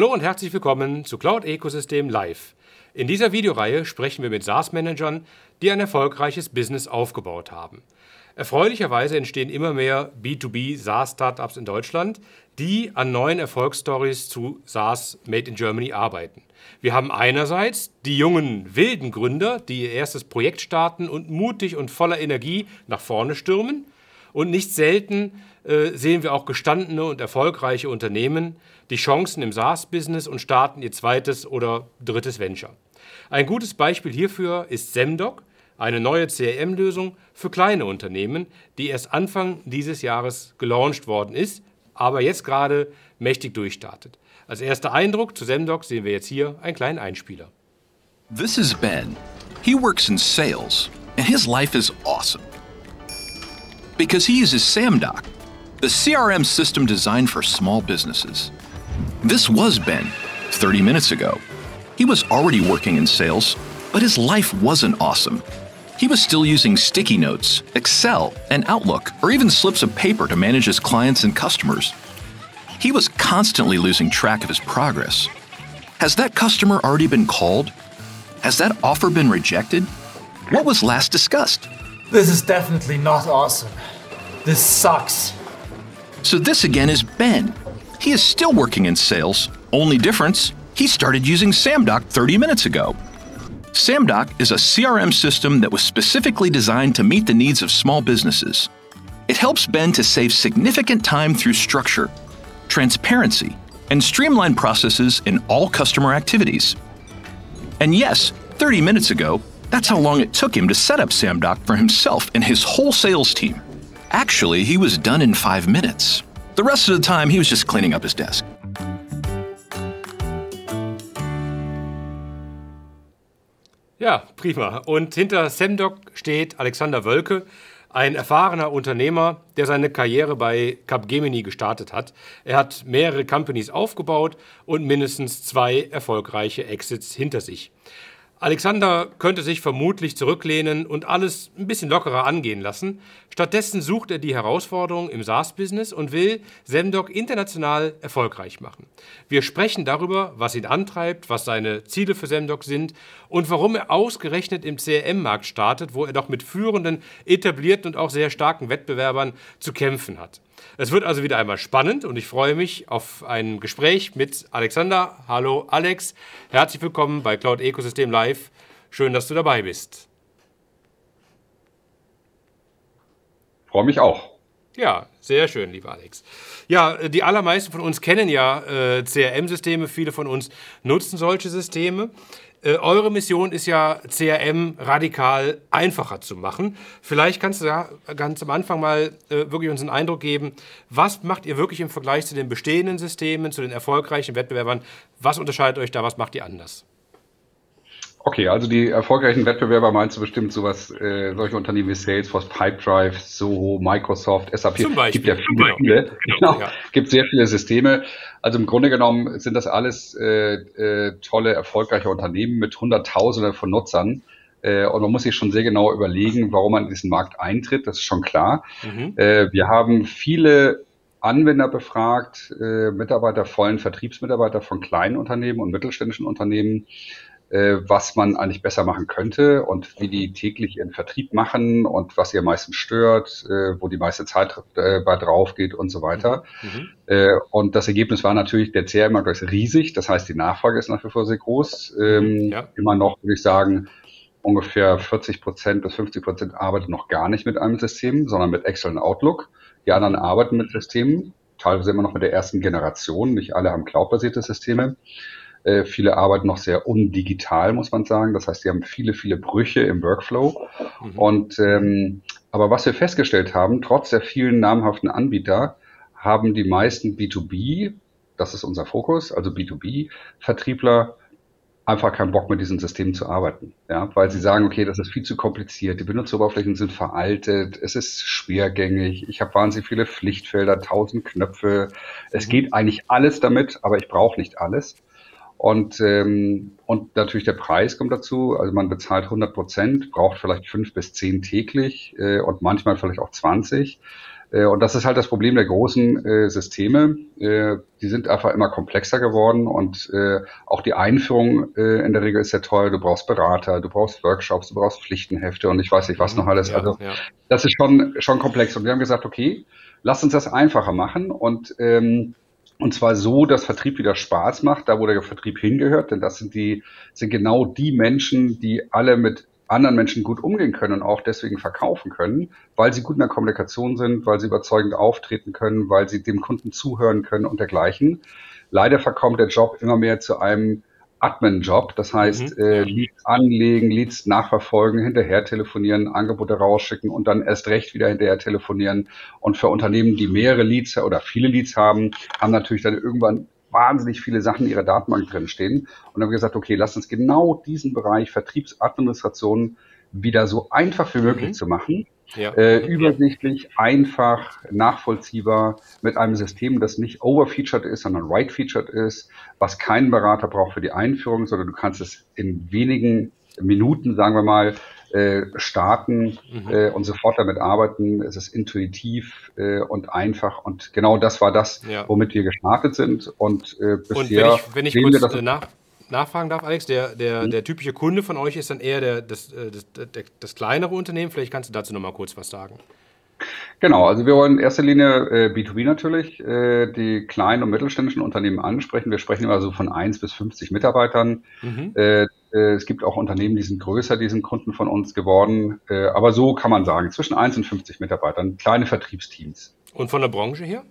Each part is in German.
Hallo und herzlich willkommen zu Cloud Ecosystem Live. In dieser Videoreihe sprechen wir mit SaaS-Managern, die ein erfolgreiches Business aufgebaut haben. Erfreulicherweise entstehen immer mehr B2B SaaS-Startups in Deutschland, die an neuen Erfolgsstories zu SaaS Made in Germany arbeiten. Wir haben einerseits die jungen wilden Gründer, die ihr erstes Projekt starten und mutig und voller Energie nach vorne stürmen. Und nicht selten sehen wir auch gestandene und erfolgreiche Unternehmen, die Chancen im SaaS-Business und starten ihr zweites oder drittes Venture. Ein gutes Beispiel hierfür ist Semdoc, eine neue CRM-Lösung für kleine Unternehmen, die erst Anfang dieses Jahres gelauncht worden ist, aber jetzt gerade mächtig durchstartet. Als erster Eindruck zu Semdoc sehen wir jetzt hier einen kleinen Einspieler. This is Ben. He works in sales, and his life is awesome. Because he uses SamDoc, the CRM system designed for small businesses. This was Ben 30 minutes ago. He was already working in sales, but his life wasn't awesome. He was still using sticky notes, Excel, and Outlook, or even slips of paper to manage his clients and customers. He was constantly losing track of his progress. Has that customer already been called? Has that offer been rejected? What was last discussed? This is definitely not awesome. This sucks. So, this again is Ben. He is still working in sales. Only difference, he started using SamDoc 30 minutes ago. SamDoc is a CRM system that was specifically designed to meet the needs of small businesses. It helps Ben to save significant time through structure, transparency, and streamline processes in all customer activities. And yes, 30 minutes ago, that's how long it took him to set up SamDoc for himself and his whole sales team. Actually, he was done in five minutes. The rest of the time, he was just cleaning up his desk. Ja, prima. Und hinter Semdoc steht Alexander Wölke, ein erfahrener Unternehmer, der seine Karriere bei Capgemini gestartet hat. Er hat mehrere Companies aufgebaut und mindestens zwei erfolgreiche Exits hinter sich. Alexander könnte sich vermutlich zurücklehnen und alles ein bisschen lockerer angehen lassen. Stattdessen sucht er die Herausforderung im SaaS-Business und will Semdoc international erfolgreich machen. Wir sprechen darüber, was ihn antreibt, was seine Ziele für Semdoc sind und warum er ausgerechnet im CRM-Markt startet, wo er doch mit führenden, etablierten und auch sehr starken Wettbewerbern zu kämpfen hat. Es wird also wieder einmal spannend und ich freue mich auf ein Gespräch mit Alexander. Hallo Alex, herzlich willkommen bei Cloud Ecosystem Live. Schön, dass du dabei bist. Freue mich auch. Ja, sehr schön, lieber Alex. Ja, die allermeisten von uns kennen ja äh, CRM-Systeme, viele von uns nutzen solche Systeme. Äh, eure Mission ist ja, CRM radikal einfacher zu machen. Vielleicht kannst du da ganz am Anfang mal äh, wirklich uns einen Eindruck geben, was macht ihr wirklich im Vergleich zu den bestehenden Systemen, zu den erfolgreichen Wettbewerbern? Was unterscheidet euch da? Was macht ihr anders? Okay, also die erfolgreichen Wettbewerber meinst du bestimmt sowas, äh, solche Unternehmen wie Salesforce, Pipedrive, Soho, Microsoft, SAP. Zum Beispiel. Gibt ja viele, genau. viele. Genau. Ja. Gibt sehr viele Systeme. Also im Grunde genommen sind das alles äh, äh, tolle, erfolgreiche Unternehmen mit Hunderttausenden von Nutzern. Äh, und man muss sich schon sehr genau überlegen, warum man in diesen Markt eintritt. Das ist schon klar. Mhm. Äh, wir haben viele Anwender befragt, äh, Mitarbeiter, vollen Vertriebsmitarbeiter von kleinen Unternehmen und mittelständischen Unternehmen, äh, was man eigentlich besser machen könnte und wie die täglich ihren Vertrieb machen und was sie am meisten stört, äh, wo die meiste Zeit äh, bei drauf geht und so weiter. Mhm. Äh, und das Ergebnis war natürlich, der CRM-Markt ist riesig, das heißt, die Nachfrage ist nach wie vor sehr groß. Ähm, Ja. Immer noch, würde ich sagen, ungefähr 40 Prozent bis 50 Prozent arbeiten noch gar nicht mit einem System, sondern mit Excel und Outlook. Die anderen arbeiten mit Systemen, teilweise immer noch mit der ersten Generation. Nicht alle haben cloud-basierte Systeme. Äh, viele arbeiten noch sehr undigital, muss man sagen. Das heißt, sie haben viele, viele Brüche im Workflow. Mhm. Und ähm, aber was wir festgestellt haben, trotz der vielen namhaften Anbieter, haben die meisten B2B, das ist unser Fokus, also B2B-Vertriebler, einfach keinen Bock mit diesen Systemen zu arbeiten. Ja, weil sie sagen, okay, das ist viel zu kompliziert, die Benutzeroberflächen sind veraltet, es ist schwergängig, ich habe wahnsinnig viele Pflichtfelder, tausend Knöpfe. Es Mhm. geht eigentlich alles damit, aber ich brauche nicht alles. Und, ähm, und natürlich der Preis kommt dazu. Also man bezahlt 100 Prozent, braucht vielleicht fünf bis zehn täglich äh, und manchmal vielleicht auch 20. Äh, und das ist halt das Problem der großen äh, Systeme. Äh, die sind einfach immer komplexer geworden und äh, auch die Einführung äh, in der Regel ist sehr teuer. Du brauchst Berater, du brauchst Workshops, du brauchst Pflichtenhefte und ich weiß nicht was noch alles. Ja, also ja. das ist schon, schon komplex. Und wir haben gesagt, okay, lass uns das einfacher machen und ähm, und zwar so, dass Vertrieb wieder Spaß macht, da wo der Vertrieb hingehört, denn das sind die, sind genau die Menschen, die alle mit anderen Menschen gut umgehen können und auch deswegen verkaufen können, weil sie gut in der Kommunikation sind, weil sie überzeugend auftreten können, weil sie dem Kunden zuhören können und dergleichen. Leider verkommt der Job immer mehr zu einem Admin-Job, das heißt Mhm, äh. Leads anlegen, Leads nachverfolgen, hinterher telefonieren, Angebote rausschicken und dann erst recht wieder hinterher telefonieren. Und für Unternehmen, die mehrere Leads oder viele Leads haben, haben natürlich dann irgendwann wahnsinnig viele Sachen in ihrer Datenbank drin stehen. Und dann haben wir gesagt, okay, lass uns genau diesen Bereich Vertriebsadministration wieder so einfach wie möglich Mhm. zu machen. Ja. Äh, übersichtlich, einfach, nachvollziehbar mit einem System, das nicht overfeatured ist, sondern right-featured ist, was keinen Berater braucht für die Einführung, sondern du kannst es in wenigen Minuten, sagen wir mal, äh, starten Mhm. äh, und sofort damit arbeiten. Es ist intuitiv äh, und einfach und genau das war das, Ja. womit wir gestartet sind und äh, Und bisher wenn ich, wenn ich kurz wir, äh, nach, nachfragen darf, Alex, der, der, der typische Kunde von euch ist dann eher der, das, äh, das, das, das kleinere Unternehmen. Vielleicht kannst du dazu noch mal kurz was sagen. Genau, also wir wollen in erster Linie äh, B2B natürlich, äh, die kleinen und mittelständischen Unternehmen ansprechen. Wir sprechen immer so von 1 bis 50 Mitarbeitern. Mhm. Äh, äh, es gibt auch Unternehmen, die sind größer, die sind Kunden von uns geworden. Äh, aber so kann man sagen, zwischen 1 und 50 Mitarbeitern, kleine Vertriebsteams. Und von der Branche her?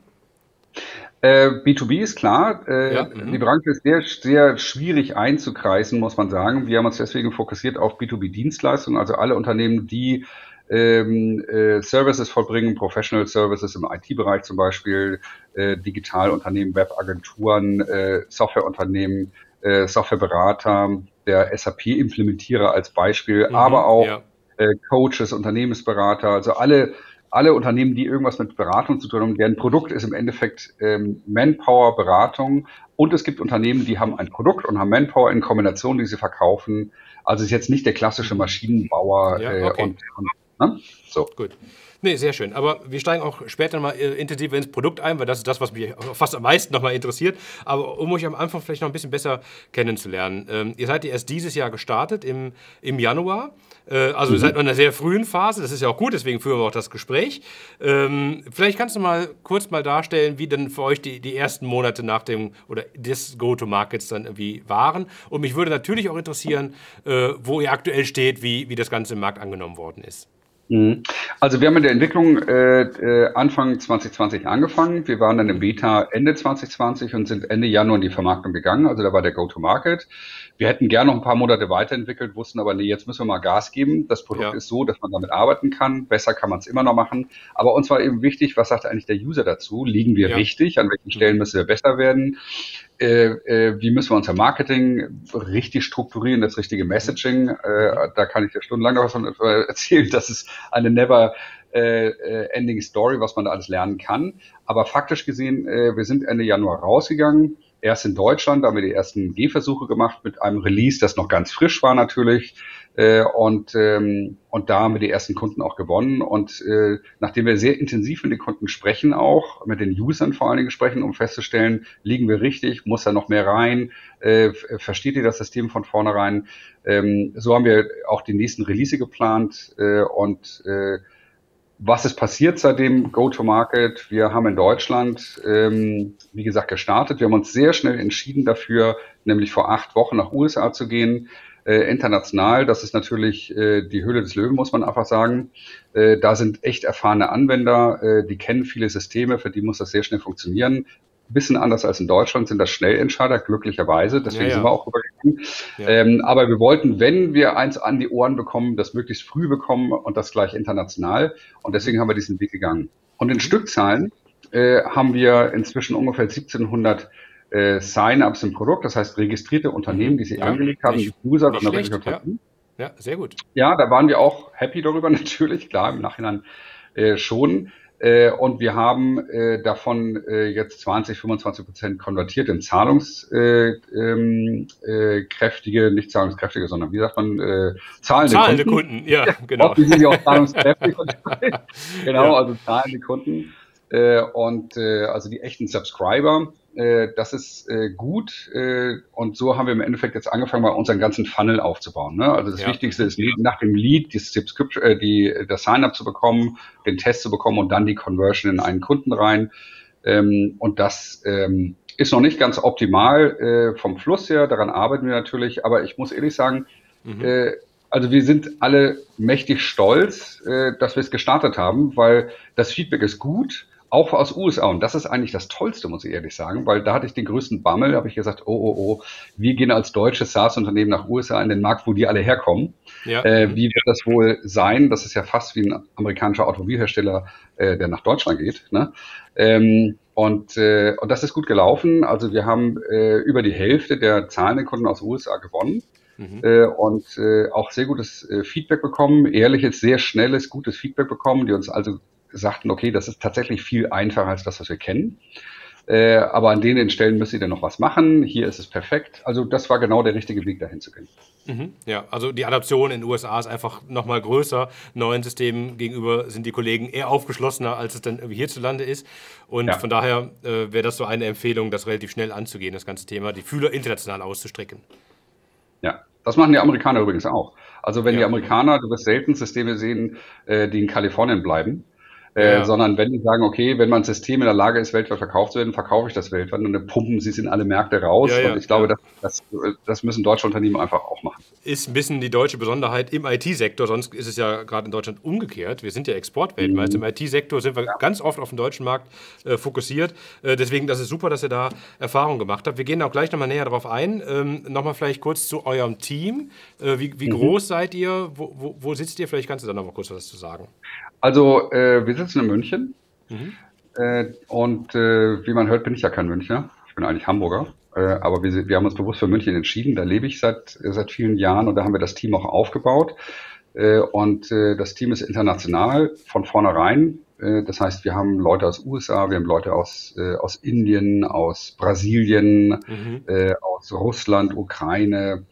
Äh, B2B ist klar. Äh, Ja, mhm. Die Branche ist sehr, sehr schwierig einzukreisen, muss man sagen. Wir haben uns deswegen fokussiert auf B2B-Dienstleistungen, also alle Unternehmen, die ähm, äh, Services vollbringen, Professional Services im IT-Bereich zum Beispiel, äh, Digitalunternehmen, Webagenturen, äh, Softwareunternehmen, äh, Softwareberater, der SAP-Implementierer als Beispiel, Mhm, aber auch ja. äh, Coaches, Unternehmensberater, also alle, alle Unternehmen, die irgendwas mit Beratung zu tun haben, deren Produkt ist im Endeffekt ähm, Manpower, Beratung. Und es gibt Unternehmen, die haben ein Produkt und haben Manpower in Kombination, die sie verkaufen. Also es ist jetzt nicht der klassische Maschinenbauer Ja, äh, okay. und, und ne? so. Gut. Nee, sehr schön. Aber wir steigen auch später mal äh, intensiver ins Produkt ein, weil das ist das, was mich fast am meisten nochmal interessiert. Aber um euch am Anfang vielleicht noch ein bisschen besser kennenzulernen. Ähm, ihr seid ja erst dieses Jahr gestartet, im, im Januar. Äh, also ihr seid noch in einer sehr frühen Phase. Das ist ja auch gut, deswegen führen wir auch das Gespräch. Ähm, vielleicht kannst du mal kurz mal darstellen, wie denn für euch die, die ersten Monate nach dem oder des Go-to-Markets dann irgendwie waren. Und mich würde natürlich auch interessieren, äh, wo ihr aktuell steht, wie, wie das Ganze im Markt angenommen worden ist. Mhm. Also wir haben mit der Entwicklung äh, äh, Anfang 2020 angefangen. Wir waren dann im Beta Ende 2020 und sind Ende Januar in die Vermarktung gegangen. Also da war der Go-to-Market. Wir hätten gerne noch ein paar Monate weiterentwickelt, wussten aber, nee, jetzt müssen wir mal Gas geben. Das Produkt Ja. ist so, dass man damit arbeiten kann. Besser kann man es immer noch machen. Aber uns war eben wichtig, was sagt eigentlich der User dazu? Liegen wir Ja. richtig? An welchen Stellen müssen wir besser werden? Äh, äh, wie müssen wir unser Marketing richtig strukturieren, das richtige Messaging? Äh, da kann ich ja stundenlang noch was von äh, erzählen. Das ist eine never äh, äh, ending Story, was man da alles lernen kann. Aber faktisch gesehen, äh, wir sind Ende Januar rausgegangen. Erst in Deutschland, da haben wir die ersten Gehversuche gemacht mit einem Release, das noch ganz frisch war natürlich. Äh, und, ähm, und da haben wir die ersten Kunden auch gewonnen. Und äh, nachdem wir sehr intensiv mit den Kunden sprechen, auch mit den Usern vor allen Dingen sprechen, um festzustellen, liegen wir richtig, muss da noch mehr rein, äh, versteht ihr das System von vornherein? Ähm, so haben wir auch die nächsten Release geplant äh, und äh, was ist passiert seit dem Go-to-Market? Wir haben in Deutschland, ähm, wie gesagt, gestartet. Wir haben uns sehr schnell entschieden dafür, nämlich vor acht Wochen nach USA zu gehen. Äh, international, das ist natürlich äh, die Höhle des Löwen, muss man einfach sagen. Äh, da sind echt erfahrene Anwender, äh, die kennen viele Systeme, für die muss das sehr schnell funktionieren. Bisschen anders als in Deutschland sind das Schnellentscheider, glücklicherweise. Deswegen Ja, ja. sind wir auch rübergegangen. Ja. Ähm, aber wir wollten, wenn wir eins an die Ohren bekommen, das möglichst früh bekommen und das gleich international. Und deswegen haben wir diesen Weg gegangen. Und in Stückzahlen äh, haben wir inzwischen ungefähr 1700 äh, Sign-ups im Produkt, das heißt registrierte Unternehmen, die sie Ja, angelegt haben, nicht- die User nicht schlecht, ja. Ja, sehr gut. ja, da waren wir auch happy darüber, natürlich, klar, im Nachhinein äh, schon. Äh, und wir haben äh, davon äh, jetzt 20, 25 Prozent konvertiert in zahlungskräftige, äh, ähm, nicht zahlungskräftige, sondern wie sagt man, äh, zahlende, zahlende Kunden. Kunden. Ja, genau. Oft sind auch zahlungskräftig. genau, ja. also zahlende Kunden. Äh, und äh, also die echten Subscriber. Äh, das ist äh, gut. Äh, und so haben wir im Endeffekt jetzt angefangen, mal unseren ganzen Funnel aufzubauen. Ne? Also das ja. Wichtigste ist nach dem Lead die Subscription, die, das Sign-up zu bekommen, den Test zu bekommen und dann die Conversion in einen Kunden rein. Ähm, und das ähm, ist noch nicht ganz optimal vom Fluss her. Daran arbeiten wir natürlich. Aber ich muss ehrlich sagen, mhm. also wir sind alle mächtig stolz, dass wir es gestartet haben, weil das Feedback ist gut auch aus USA. Und das ist eigentlich das Tollste, muss ich ehrlich sagen, weil da hatte ich den größten Bammel, habe ich gesagt, oh, oh, oh, wir gehen als deutsches SaaS-Unternehmen nach USA in den Markt, wo die alle herkommen. Ja. Äh, wie wird das wohl sein? Das ist ja fast wie ein amerikanischer Automobilhersteller, äh, der nach Deutschland geht. Ne? Ähm, und, äh, und das ist gut gelaufen. Also wir haben äh, über die Hälfte der zahlenden Kunden aus USA gewonnen. Mhm. Äh, und äh, auch sehr gutes äh, Feedback bekommen, ehrliches, sehr schnelles, gutes Feedback bekommen, die uns also sagten, okay, das ist tatsächlich viel einfacher als das, was wir kennen. Äh, aber an den Stellen müsst ihr dann noch was machen. Hier ist es perfekt. Also das war genau der richtige Weg, dahin zu gehen. Mhm, ja, also die Adaption in den USA ist einfach nochmal größer. Neuen Systemen gegenüber sind die Kollegen eher aufgeschlossener, als es dann hierzulande ist. Und ja. von daher äh, wäre das so eine Empfehlung, das relativ schnell anzugehen, das ganze Thema, die Fühler international auszustrecken. Ja, das machen die Amerikaner übrigens auch. Also wenn ja. die Amerikaner, du wirst selten Systeme sehen, äh, die in Kalifornien bleiben äh, ja. sondern wenn die sagen, okay, wenn mein System in der Lage ist, weltweit verkauft zu werden, verkaufe ich das weltweit und dann pumpen sie es in alle Märkte raus. Ja, ja, und ich glaube, das, das, das, müssen deutsche Unternehmen einfach auch machen. Ist ein bisschen die deutsche Besonderheit im IT-Sektor, sonst ist es ja gerade in Deutschland umgekehrt. Wir sind ja Exportweltmeister. Mhm. Im IT-Sektor sind wir ganz oft auf den deutschen Markt äh, fokussiert. Äh, deswegen, das ist super, dass ihr da Erfahrung gemacht habt. Wir gehen auch gleich nochmal näher darauf ein. Ähm, nochmal vielleicht kurz zu eurem Team. Äh, wie, wie mhm. groß seid ihr? Wo, wo, wo, sitzt ihr? Vielleicht kannst du da nochmal kurz was zu sagen. Also, äh, wir sitzen in München. Mhm. Äh, und äh, wie man hört, bin ich ja kein Münchner. Ich bin eigentlich Hamburger. Äh, aber wir, wir, haben uns bewusst für München entschieden. Da lebe ich seit, seit vielen Jahren und da haben wir das Team auch aufgebaut. Äh, und äh, das Team ist international von vornherein. das heißt, wir haben Leute aus USA, wir haben Leute aus, aus Indien, aus Brasilien, mhm. aus Russland, Ukraine,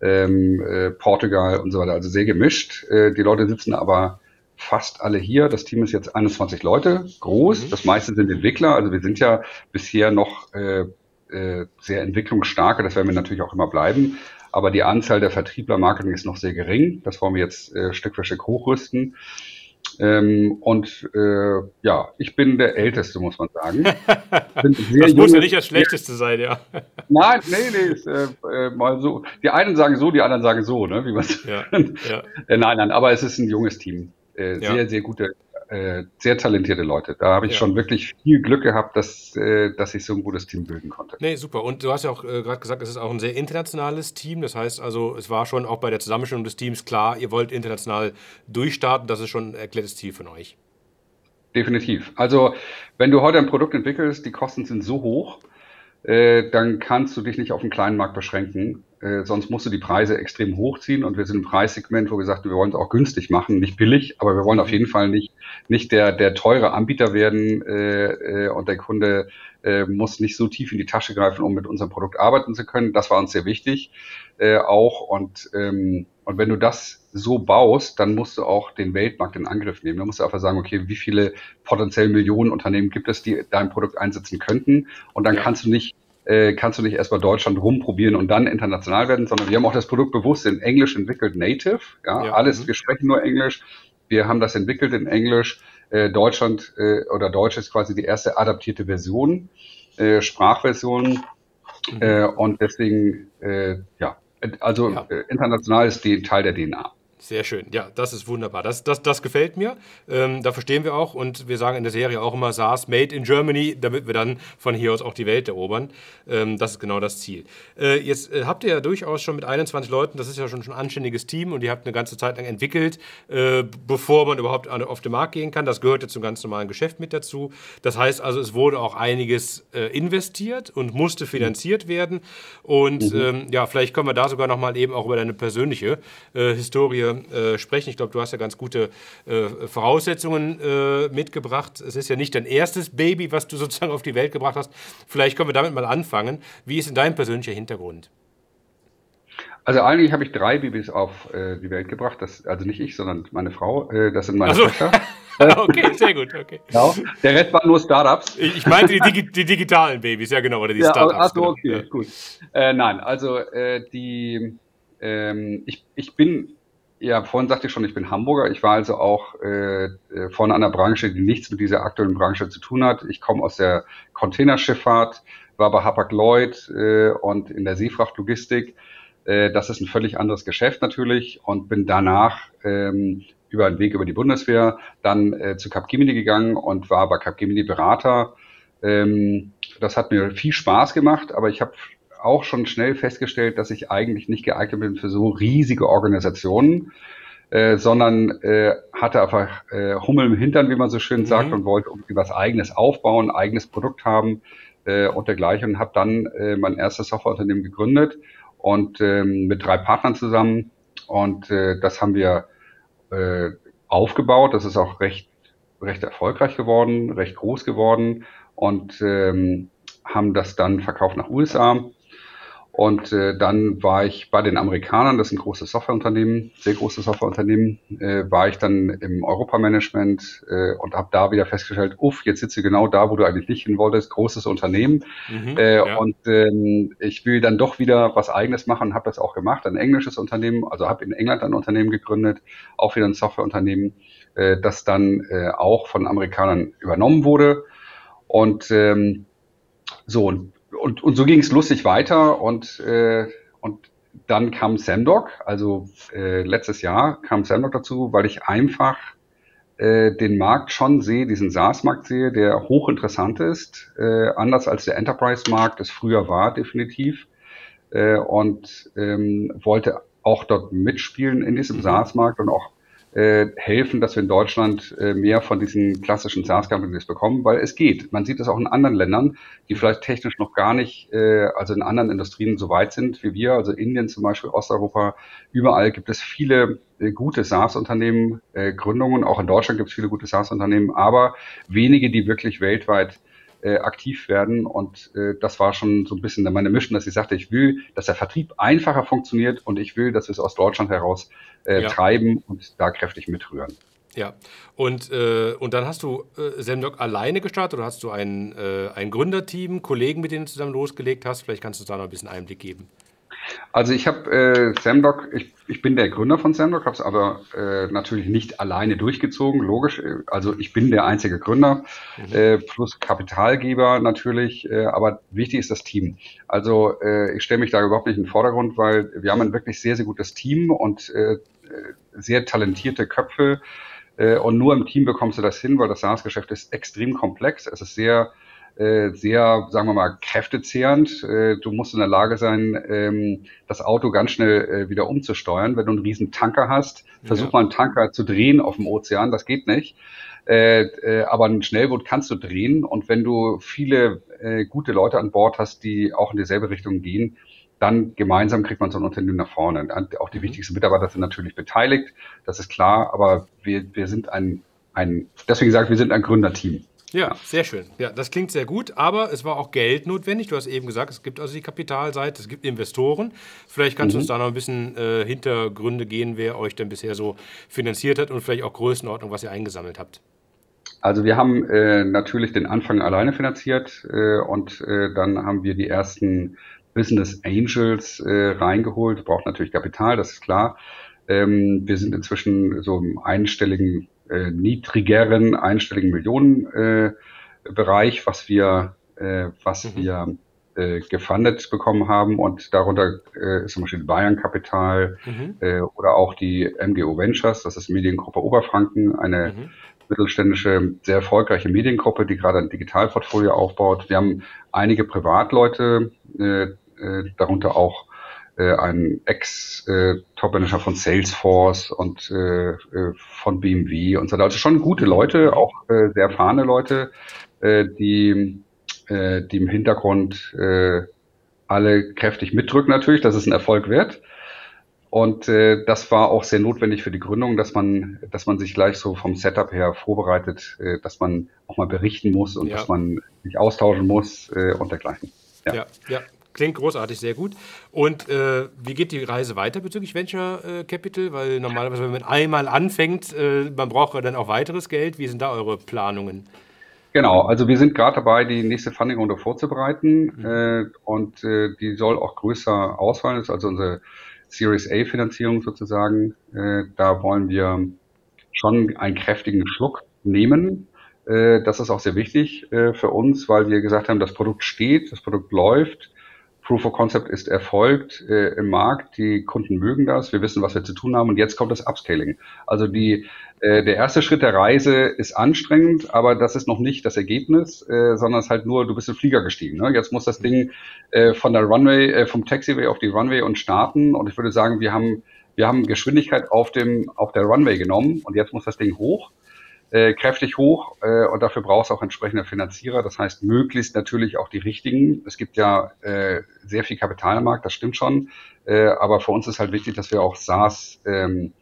ähm, Portugal und so weiter. Also sehr gemischt. die Leute sitzen aber fast alle hier. Das Team ist jetzt 21 Leute groß. Mhm. Das meiste sind Entwickler. Also wir sind ja bisher noch äh, äh, sehr entwicklungsstarke. Das werden wir natürlich auch immer bleiben. Aber die Anzahl der Vertriebler Marketing ist noch sehr gering. Das wollen wir jetzt äh, Stück für Stück hochrüsten. Ähm, und äh, ja, ich bin der Älteste, muss man sagen. das muss ja nicht das Schlechteste sein, ja. Nein, nee, nee, ist, äh, äh, mal so. Die einen sagen so, die anderen sagen so, ne? Wie man ja, ja. Äh, nein, nein, aber es ist ein junges Team äh, ja. sehr, sehr gute, äh, sehr talentierte Leute. Da habe ich ja. schon wirklich viel Glück gehabt, dass, äh, dass ich so ein gutes Team bilden konnte. Nee, super. Und du hast ja auch äh, gerade gesagt, es ist auch ein sehr internationales Team. Das heißt also, es war schon auch bei der Zusammenstellung des Teams klar, ihr wollt international durchstarten. Das ist schon ein erklärtes Ziel von euch. Definitiv. Also, wenn du heute ein Produkt entwickelst, die Kosten sind so hoch, äh, dann kannst du dich nicht auf einen kleinen Markt beschränken. Äh, sonst musst du die Preise extrem hochziehen und wir sind im Preissegment, wo wir sagen, wir wollen es auch günstig machen, nicht billig, aber wir wollen auf jeden Fall nicht, nicht der, der teure Anbieter werden äh, äh, und der Kunde äh, muss nicht so tief in die Tasche greifen, um mit unserem Produkt arbeiten zu können. Das war uns sehr wichtig äh, auch und ähm, und wenn du das so baust, dann musst du auch den Weltmarkt in Angriff nehmen. Da musst du einfach sagen, okay, wie viele potenziell Millionen Unternehmen gibt es, die dein Produkt einsetzen könnten? Und dann ja. kannst du nicht äh, kannst du nicht erst bei Deutschland rumprobieren und dann international werden, sondern wir haben auch das Produkt bewusst in Englisch entwickelt, native. Ja, ja. alles, mhm. wir sprechen nur Englisch. Wir haben das entwickelt in Englisch. Äh, Deutschland äh, oder Deutsch ist quasi die erste adaptierte Version, äh, Sprachversion. Mhm. Äh, und deswegen, äh, ja, also ja. Äh, international ist die Teil der DNA. Sehr schön. Ja, das ist wunderbar. Das, das, das gefällt mir. Ähm, da verstehen wir auch. Und wir sagen in der Serie auch immer SaaS Made in Germany, damit wir dann von hier aus auch die Welt erobern. Ähm, das ist genau das Ziel. Äh, jetzt äh, habt ihr ja durchaus schon mit 21 Leuten, das ist ja schon, schon ein anständiges Team und ihr habt eine ganze Zeit lang entwickelt, äh, bevor man überhaupt auf den Markt gehen kann. Das gehört ja zum ganz normalen Geschäft mit dazu. Das heißt also, es wurde auch einiges äh, investiert und musste finanziert werden. Und mhm. ähm, ja, vielleicht können wir da sogar nochmal eben auch über deine persönliche äh, Historie äh, sprechen. Ich glaube, du hast ja ganz gute äh, Voraussetzungen äh, mitgebracht. Es ist ja nicht dein erstes Baby, was du sozusagen auf die Welt gebracht hast. Vielleicht können wir damit mal anfangen. Wie ist denn dein persönlicher Hintergrund? Also eigentlich habe ich drei Babys auf äh, die Welt gebracht. Das, also nicht ich, sondern meine Frau. Äh, das sind meine so. Töchter. okay, sehr gut. Okay. Genau. Der Rest waren nur Startups. Ich meinte die, Digi die, digitalen Babys, ja genau, oder die ja, Startups. Achso, genau. okay, ja. gut. Äh, nein, also äh, die, ähm, ich, ich bin, ja, vorhin sagte ich schon, ich bin Hamburger. Ich war also auch äh, äh, vorne an der Branche, die nichts mit dieser aktuellen Branche zu tun hat. Ich komme aus der Containerschifffahrt, war bei Hapag-Lloyd äh, und in der Seefrachtlogistik. Äh, das ist ein völlig anderes Geschäft natürlich und bin danach ähm, über einen Weg über die Bundeswehr dann äh, zu Capgemini gegangen und war bei Capgemini Berater. Ähm, das hat mir viel Spaß gemacht, aber ich habe auch schon schnell festgestellt, dass ich eigentlich nicht geeignet bin für so riesige Organisationen, äh, sondern äh, hatte einfach äh, Hummel im Hintern, wie man so schön sagt, mhm. und wollte irgendwie was eigenes aufbauen, eigenes Produkt haben äh, und dergleichen und habe dann äh, mein erstes Softwareunternehmen gegründet und ähm, mit drei Partnern zusammen und äh, das haben wir äh, aufgebaut. Das ist auch recht, recht erfolgreich geworden, recht groß geworden und ähm, haben das dann verkauft nach USA und äh, dann war ich bei den Amerikanern, das ist ein großes Softwareunternehmen, sehr großes Softwareunternehmen, äh, war ich dann im Europamanagement äh, und habe da wieder festgestellt, uff, jetzt sitze genau da, wo du eigentlich nicht hin wolltest, großes Unternehmen. Mhm, äh, ja. Und ähm, ich will dann doch wieder was eigenes machen habe das auch gemacht, ein englisches Unternehmen, also habe in England ein Unternehmen gegründet, auch wieder ein Softwareunternehmen, äh, das dann äh, auch von Amerikanern übernommen wurde. Und ähm, so, und und, und so ging es lustig weiter und, äh, und dann kam Samdoc, also äh, letztes Jahr kam Samdoc dazu, weil ich einfach äh, den Markt schon sehe, diesen SaaS-Markt sehe, der hochinteressant ist, äh, anders als der Enterprise-Markt es früher war, definitiv. Äh, und ähm, wollte auch dort mitspielen in diesem mhm. SaaS-Markt und auch äh, helfen, dass wir in Deutschland äh, mehr von diesen klassischen SaaS-Companies bekommen, weil es geht. Man sieht es auch in anderen Ländern, die vielleicht technisch noch gar nicht, äh, also in anderen Industrien so weit sind wie wir, also Indien zum Beispiel, Osteuropa, überall gibt es viele äh, gute SaaS-Unternehmen, äh, Gründungen, auch in Deutschland gibt es viele gute SaaS-Unternehmen, aber wenige, die wirklich weltweit äh, aktiv werden. Und äh, das war schon so ein bisschen meine Mission, dass ich sagte, ich will, dass der Vertrieb einfacher funktioniert und ich will, dass wir es aus Deutschland heraus äh, ja. treiben und da kräftig mitrühren. Ja, und, äh, und dann hast du äh, Semdoc alleine gestartet oder hast du ein, äh, ein Gründerteam, Kollegen, mit denen du zusammen losgelegt hast? Vielleicht kannst du da noch ein bisschen Einblick geben. Also ich habe äh, Samdoc, ich, ich bin der Gründer von Samdoc, habe es aber äh, natürlich nicht alleine durchgezogen, logisch. Also ich bin der einzige Gründer, mhm. äh, plus Kapitalgeber natürlich, äh, aber wichtig ist das Team. Also äh, ich stelle mich da überhaupt nicht in den Vordergrund, weil wir haben ein wirklich sehr, sehr gutes Team und äh, sehr talentierte Köpfe. Äh, und nur im Team bekommst du das hin, weil das SaaS-Geschäft ist extrem komplex. Es ist sehr sehr, sagen wir mal, kräftezehrend. Äh, du musst in der Lage sein, ähm, das Auto ganz schnell äh, wieder umzusteuern. Wenn du einen riesen Tanker hast, versuch ja. mal einen Tanker zu drehen auf dem Ozean, das geht nicht. aber ein Schnellboot kannst du drehen und wenn du viele gute Leute an Bord hast, die auch in dieselbe Richtung gehen, dann gemeinsam kriegt man so ein Unternehmen nach vorne. Auch die mhm. wichtigsten Mitarbeiter sind natürlich beteiligt, das ist klar, aber wir, wir sind ein, ein, deswegen gesagt, wir sind ein Gründerteam. Ja, sehr schön. Ja, das klingt sehr gut, aber es war auch Geld notwendig. Du hast eben gesagt, es gibt also die Kapitalseite, es gibt Investoren. Vielleicht kannst mhm. du uns da noch ein bisschen äh, Hintergründe gehen, wer euch denn bisher so finanziert hat und vielleicht auch Größenordnung, was ihr eingesammelt habt. Also wir haben äh, natürlich den Anfang alleine finanziert äh, und äh, dann haben wir die ersten Business Angels äh, reingeholt. Braucht natürlich Kapital, das ist klar. Ähm, wir sind inzwischen so im einstelligen äh, niedrigeren einstelligen Millionenbereich, äh, was wir, äh, was mhm. wir äh, gefundet bekommen haben und darunter äh, ist zum Beispiel Bayern Kapital mhm. äh, oder auch die MGO Ventures, das ist Mediengruppe Oberfranken, eine mhm. mittelständische, sehr erfolgreiche Mediengruppe, die gerade ein Digitalportfolio aufbaut. Wir haben einige Privatleute, äh, äh, darunter auch äh, ein Ex-Top-Manager von Salesforce und äh, äh von BMW und so weiter. Also schon gute Leute, auch äh, sehr erfahrene Leute, äh, die, äh, die im Hintergrund äh, alle kräftig mitdrücken natürlich, dass es ein Erfolg wird. Und äh, das war auch sehr notwendig für die Gründung, dass man, dass man sich gleich so vom Setup her vorbereitet, äh, dass man auch mal berichten muss und ja. dass man sich austauschen muss äh, und dergleichen. Ja, ja. ja. Klingt großartig, sehr gut. Und äh, wie geht die Reise weiter bezüglich Venture äh, Capital? Weil normalerweise, wenn man einmal anfängt, äh, man braucht dann auch weiteres Geld. Wie sind da eure Planungen? Genau, also wir sind gerade dabei, die nächste Funding-Runde vorzubereiten mhm. äh, und äh, die soll auch größer ausfallen. Das ist also unsere Series A-Finanzierung sozusagen. Äh, da wollen wir schon einen kräftigen Schluck nehmen. Das ist auch sehr wichtig für uns, weil wir gesagt haben, das Produkt steht, das Produkt läuft Proof of Concept ist erfolgt äh, im Markt, die Kunden mögen das, wir wissen, was wir zu tun haben und jetzt kommt das Upscaling. Also die, äh, der erste Schritt der Reise ist anstrengend, aber das ist noch nicht das Ergebnis, äh, sondern es ist halt nur, du bist in Flieger gestiegen. Ne? Jetzt muss das Ding äh, von der Runway, äh, vom Taxiway auf die Runway und starten und ich würde sagen, wir haben, wir haben Geschwindigkeit auf dem, auf der Runway genommen und jetzt muss das Ding hoch äh, kräftig hoch äh, und dafür braucht es auch entsprechende Finanzierer. Das heißt, möglichst natürlich auch die richtigen. Es gibt ja äh, sehr viel Kapital im Markt, das stimmt schon. Äh, aber für uns ist halt wichtig, dass wir auch SaaS ähm,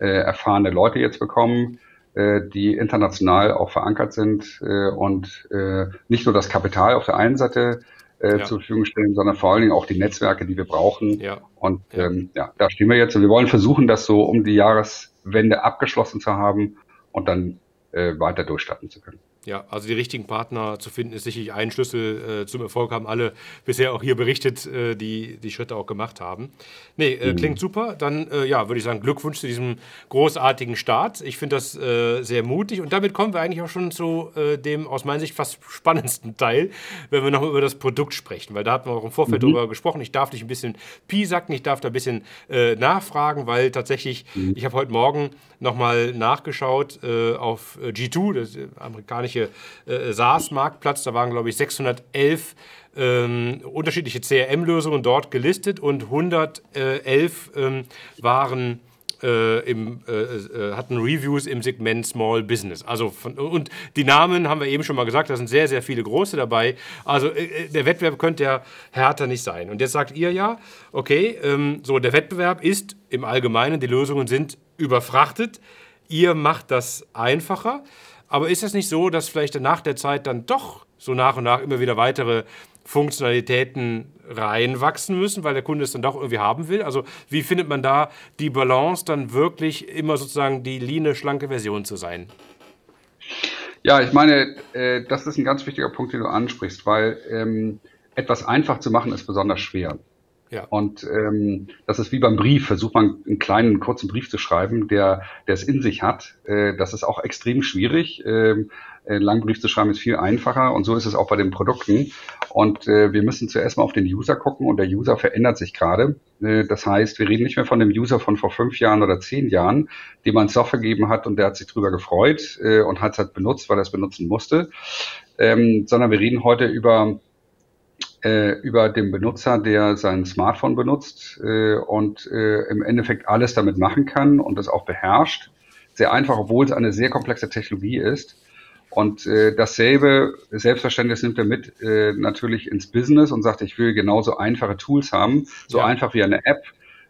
äh, erfahrene Leute jetzt bekommen, äh, die international auch verankert sind äh, und äh, nicht nur das Kapital auf der einen Seite äh, ja. zur Verfügung stellen, sondern vor allen Dingen auch die Netzwerke, die wir brauchen. Ja. Und ähm, ja, da stehen wir jetzt und wir wollen versuchen, das so um die Jahreswende abgeschlossen zu haben und dann äh, weiter durchstarten zu können. Ja, also die richtigen Partner zu finden, ist sicherlich ein Schlüssel äh, zum Erfolg, haben alle bisher auch hier berichtet, äh, die die Schritte auch gemacht haben. Nee, äh, mhm. klingt super. Dann, äh, ja, würde ich sagen, Glückwunsch zu diesem großartigen Start. Ich finde das äh, sehr mutig und damit kommen wir eigentlich auch schon zu äh, dem aus meiner Sicht fast spannendsten Teil, wenn wir noch über das Produkt sprechen, weil da hatten wir auch im Vorfeld mhm. darüber gesprochen. Ich darf dich ein bisschen piesacken, ich darf da ein bisschen nachfragen, weil tatsächlich, mhm. ich habe heute Morgen nochmal nachgeschaut auf G2, das amerikanische unterschiedliche äh, SaaS-Marktplatz. Da waren, glaube ich, 611 ähm, unterschiedliche CRM-Lösungen dort gelistet und 111 ähm, waren äh, im, äh, äh, hatten Reviews im Segment Small Business. Also von, und die Namen haben wir eben schon mal gesagt, da sind sehr, sehr viele große dabei. Also äh, äh, der Wettbewerb könnte ja härter nicht sein. Und jetzt sagt ihr ja, okay, ähm, so der Wettbewerb ist im Allgemeinen, die Lösungen sind überfrachtet. Ihr macht das einfacher. Aber ist es nicht so, dass vielleicht nach der Zeit dann doch so nach und nach immer wieder weitere Funktionalitäten reinwachsen müssen, weil der Kunde es dann doch irgendwie haben will? Also wie findet man da die Balance, dann wirklich immer sozusagen die line, schlanke Version zu sein? Ja, ich meine, äh, das ist ein ganz wichtiger Punkt, den du ansprichst, weil ähm, etwas einfach zu machen ist besonders schwer. Ja. Und ähm, das ist wie beim Brief. Versucht man einen kleinen, kurzen Brief zu schreiben, der, der es in sich hat. Äh, das ist auch extrem schwierig. Ähm, einen langen Brief zu schreiben ist viel einfacher und so ist es auch bei den Produkten. Und äh, wir müssen zuerst mal auf den User gucken und der User verändert sich gerade. Äh, das heißt, wir reden nicht mehr von dem User von vor fünf Jahren oder zehn Jahren, dem man Software gegeben hat und der hat sich drüber gefreut äh, und hat es halt benutzt, weil er es benutzen musste. Ähm, sondern wir reden heute über äh, über den Benutzer, der sein Smartphone benutzt äh, und äh, im Endeffekt alles damit machen kann und das auch beherrscht. Sehr einfach, obwohl es eine sehr komplexe Technologie ist. Und äh, dasselbe Selbstverständnis nimmt er mit äh, natürlich ins Business und sagt, ich will genauso einfache Tools haben, so ja. einfach wie eine App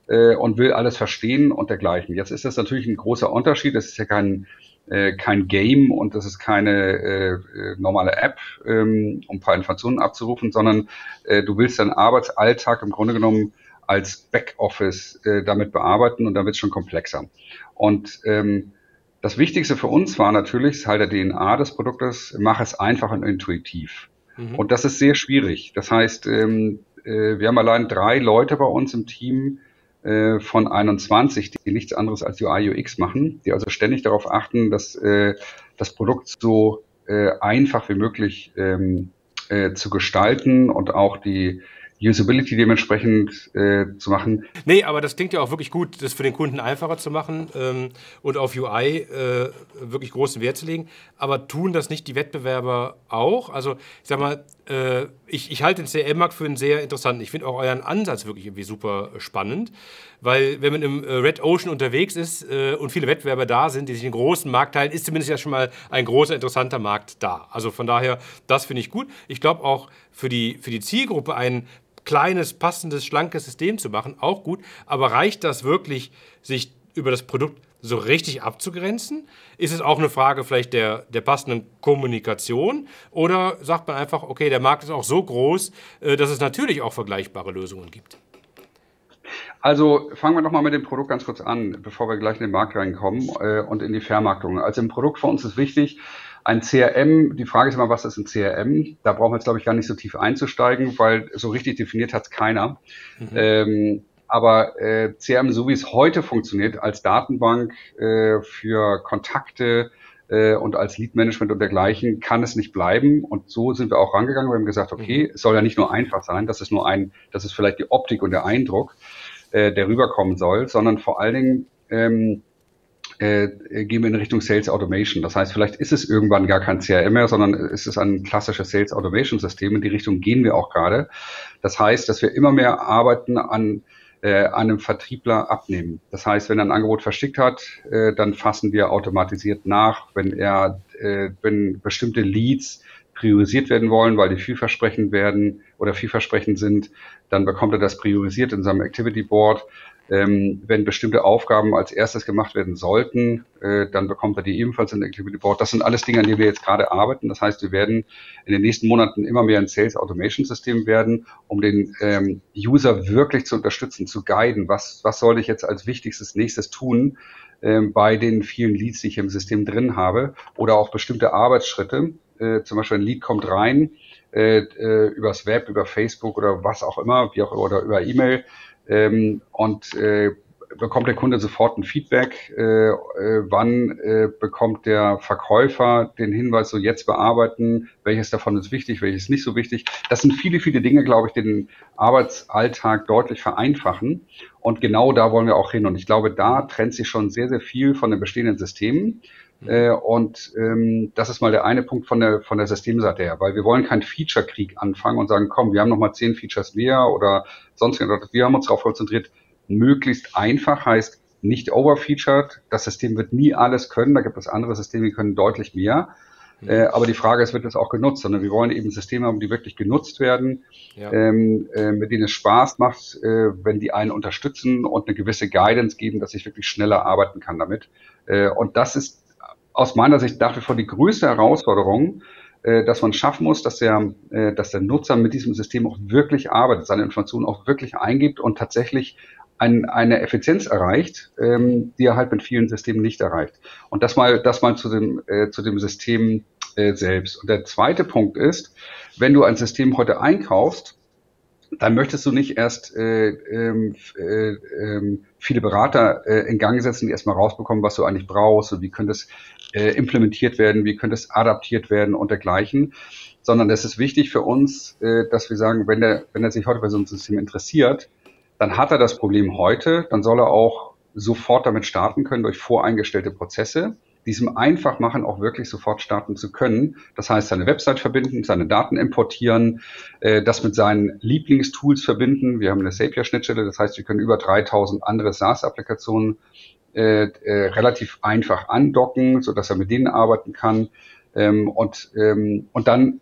äh, und will alles verstehen und dergleichen. Jetzt ist das natürlich ein großer Unterschied. Das ist ja kein äh, kein Game und das ist keine äh, äh, normale App, ähm, um ein paar Informationen abzurufen, sondern äh, du willst deinen Arbeitsalltag im Grunde genommen als Backoffice äh, damit bearbeiten und dann wird es schon komplexer. Und ähm, das Wichtigste für uns war natürlich, halt der DNA des Produktes, mach es einfach und intuitiv. Mhm. Und das ist sehr schwierig. Das heißt, ähm, äh, wir haben allein drei Leute bei uns im Team, äh, von 21, die nichts anderes als UI UX machen, die also ständig darauf achten, dass äh, das Produkt so äh, einfach wie möglich ähm, äh, zu gestalten und auch die Usability dementsprechend äh, zu machen. Nee, aber das klingt ja auch wirklich gut, das für den Kunden einfacher zu machen ähm, und auf UI äh, wirklich großen Wert zu legen. Aber tun das nicht die Wettbewerber auch? Also, ich sag mal, äh, ich, ich halte den CRM-Markt für einen sehr interessanten. Ich finde auch euren Ansatz wirklich irgendwie super spannend, weil wenn man im äh, Red Ocean unterwegs ist äh, und viele Wettbewerber da sind, die sich einen großen Markt teilen, ist zumindest ja schon mal ein großer, interessanter Markt da. Also von daher, das finde ich gut. Ich glaube auch für die, für die Zielgruppe ein kleines, passendes, schlankes System zu machen, auch gut. Aber reicht das wirklich, sich über das Produkt so richtig abzugrenzen? Ist es auch eine Frage vielleicht der, der passenden Kommunikation? Oder sagt man einfach, okay, der Markt ist auch so groß, äh, dass es natürlich auch vergleichbare Lösungen gibt? Also fangen wir doch mal mit dem Produkt ganz kurz an, bevor wir gleich in den Markt reinkommen äh, und in die Vermarktung. Also im Produkt für uns ist wichtig, ein CRM, die Frage ist immer, was ist ein CRM? Da brauchen wir jetzt, glaube ich, gar nicht so tief einzusteigen, weil so richtig definiert hat es keiner. Mhm. Ähm, aber äh, CRM, so wie es heute funktioniert, als Datenbank äh, für Kontakte äh, und als Lead-Management und dergleichen, kann es nicht bleiben. Und so sind wir auch rangegangen. Wir haben gesagt, okay, mhm. es soll ja nicht nur einfach sein, das ist nur ein, das ist vielleicht die Optik und der Eindruck, äh, der rüberkommen soll, sondern vor allen Dingen ähm, äh, gehen wir in Richtung Sales Automation. Das heißt, vielleicht ist es irgendwann gar kein CRM mehr, sondern es ist ein klassisches Sales Automation System. In die Richtung gehen wir auch gerade. Das heißt, dass wir immer mehr arbeiten an äh, einem Vertriebler abnehmen. Das heißt, wenn er ein Angebot verschickt hat, äh, dann fassen wir automatisiert nach. Wenn er, äh, wenn bestimmte Leads priorisiert werden wollen, weil die vielversprechend werden oder vielversprechend sind, dann bekommt er das priorisiert in seinem Activity Board. Ähm, wenn bestimmte Aufgaben als erstes gemacht werden sollten, äh, dann bekommt er die ebenfalls in der Activity Board. Das sind alles Dinge, an denen wir jetzt gerade arbeiten. Das heißt, wir werden in den nächsten Monaten immer mehr ein Sales Automation System werden, um den ähm, User wirklich zu unterstützen, zu guiden. Was, was soll ich jetzt als wichtigstes nächstes tun ähm, bei den vielen Leads, die ich im System drin habe oder auch bestimmte Arbeitsschritte. Äh, zum Beispiel ein Lead kommt rein, äh, äh, übers Web, über Facebook oder was auch immer, wie auch oder über E-Mail ähm, und äh, bekommt der Kunde sofort ein Feedback, äh, äh, wann äh, bekommt der Verkäufer den Hinweis, so jetzt bearbeiten, welches davon ist wichtig, welches nicht so wichtig. Das sind viele, viele Dinge, glaube ich, den Arbeitsalltag deutlich vereinfachen. Und genau da wollen wir auch hin. Und ich glaube, da trennt sich schon sehr, sehr viel von den bestehenden Systemen. Mhm. Äh, und ähm, das ist mal der eine Punkt von der, von der Systemseite her, weil wir wollen keinen Feature-Krieg anfangen und sagen, komm, wir haben noch mal zehn Features mehr oder sonst irgendwas. Wir haben uns darauf konzentriert, möglichst einfach heißt nicht overfeatured. Das System wird nie alles können. Da gibt es andere Systeme, die können deutlich mehr. Mhm. Äh, aber die Frage ist, wird das auch genutzt? Sondern wir wollen eben Systeme haben, die wirklich genutzt werden, ja. ähm, äh, mit denen es Spaß macht, äh, wenn die einen unterstützen und eine gewisse Guidance geben, dass ich wirklich schneller arbeiten kann damit. Äh, und das ist aus meiner Sicht nach wie vor die größte Herausforderung, äh, dass man schaffen muss, dass der, äh, dass der Nutzer mit diesem System auch wirklich arbeitet, seine Informationen auch wirklich eingibt und tatsächlich ein, eine Effizienz erreicht, ähm, die er halt mit vielen Systemen nicht erreicht. Und das mal, das mal zu dem, äh, zu dem System äh, selbst. Und der zweite Punkt ist, wenn du ein System heute einkaufst, dann möchtest du nicht erst äh, ähm, äh, äh, viele Berater äh, in Gang setzen, die erstmal rausbekommen, was du eigentlich brauchst und wie könnte es äh, implementiert werden, wie könnte es adaptiert werden und dergleichen. Sondern es ist wichtig für uns, äh, dass wir sagen, wenn der, wenn er sich heute bei so einem System interessiert, dann hat er das Problem heute, dann soll er auch sofort damit starten können durch voreingestellte Prozesse diesem einfach machen, auch wirklich sofort starten zu können. Das heißt, seine Website verbinden, seine Daten importieren, äh, das mit seinen Lieblingstools verbinden. Wir haben eine Zapier-Schnittstelle, das heißt, wir können über 3000 andere SaaS-Applikationen äh, äh, relativ einfach andocken, so dass er mit denen arbeiten kann. Ähm, und, ähm, und dann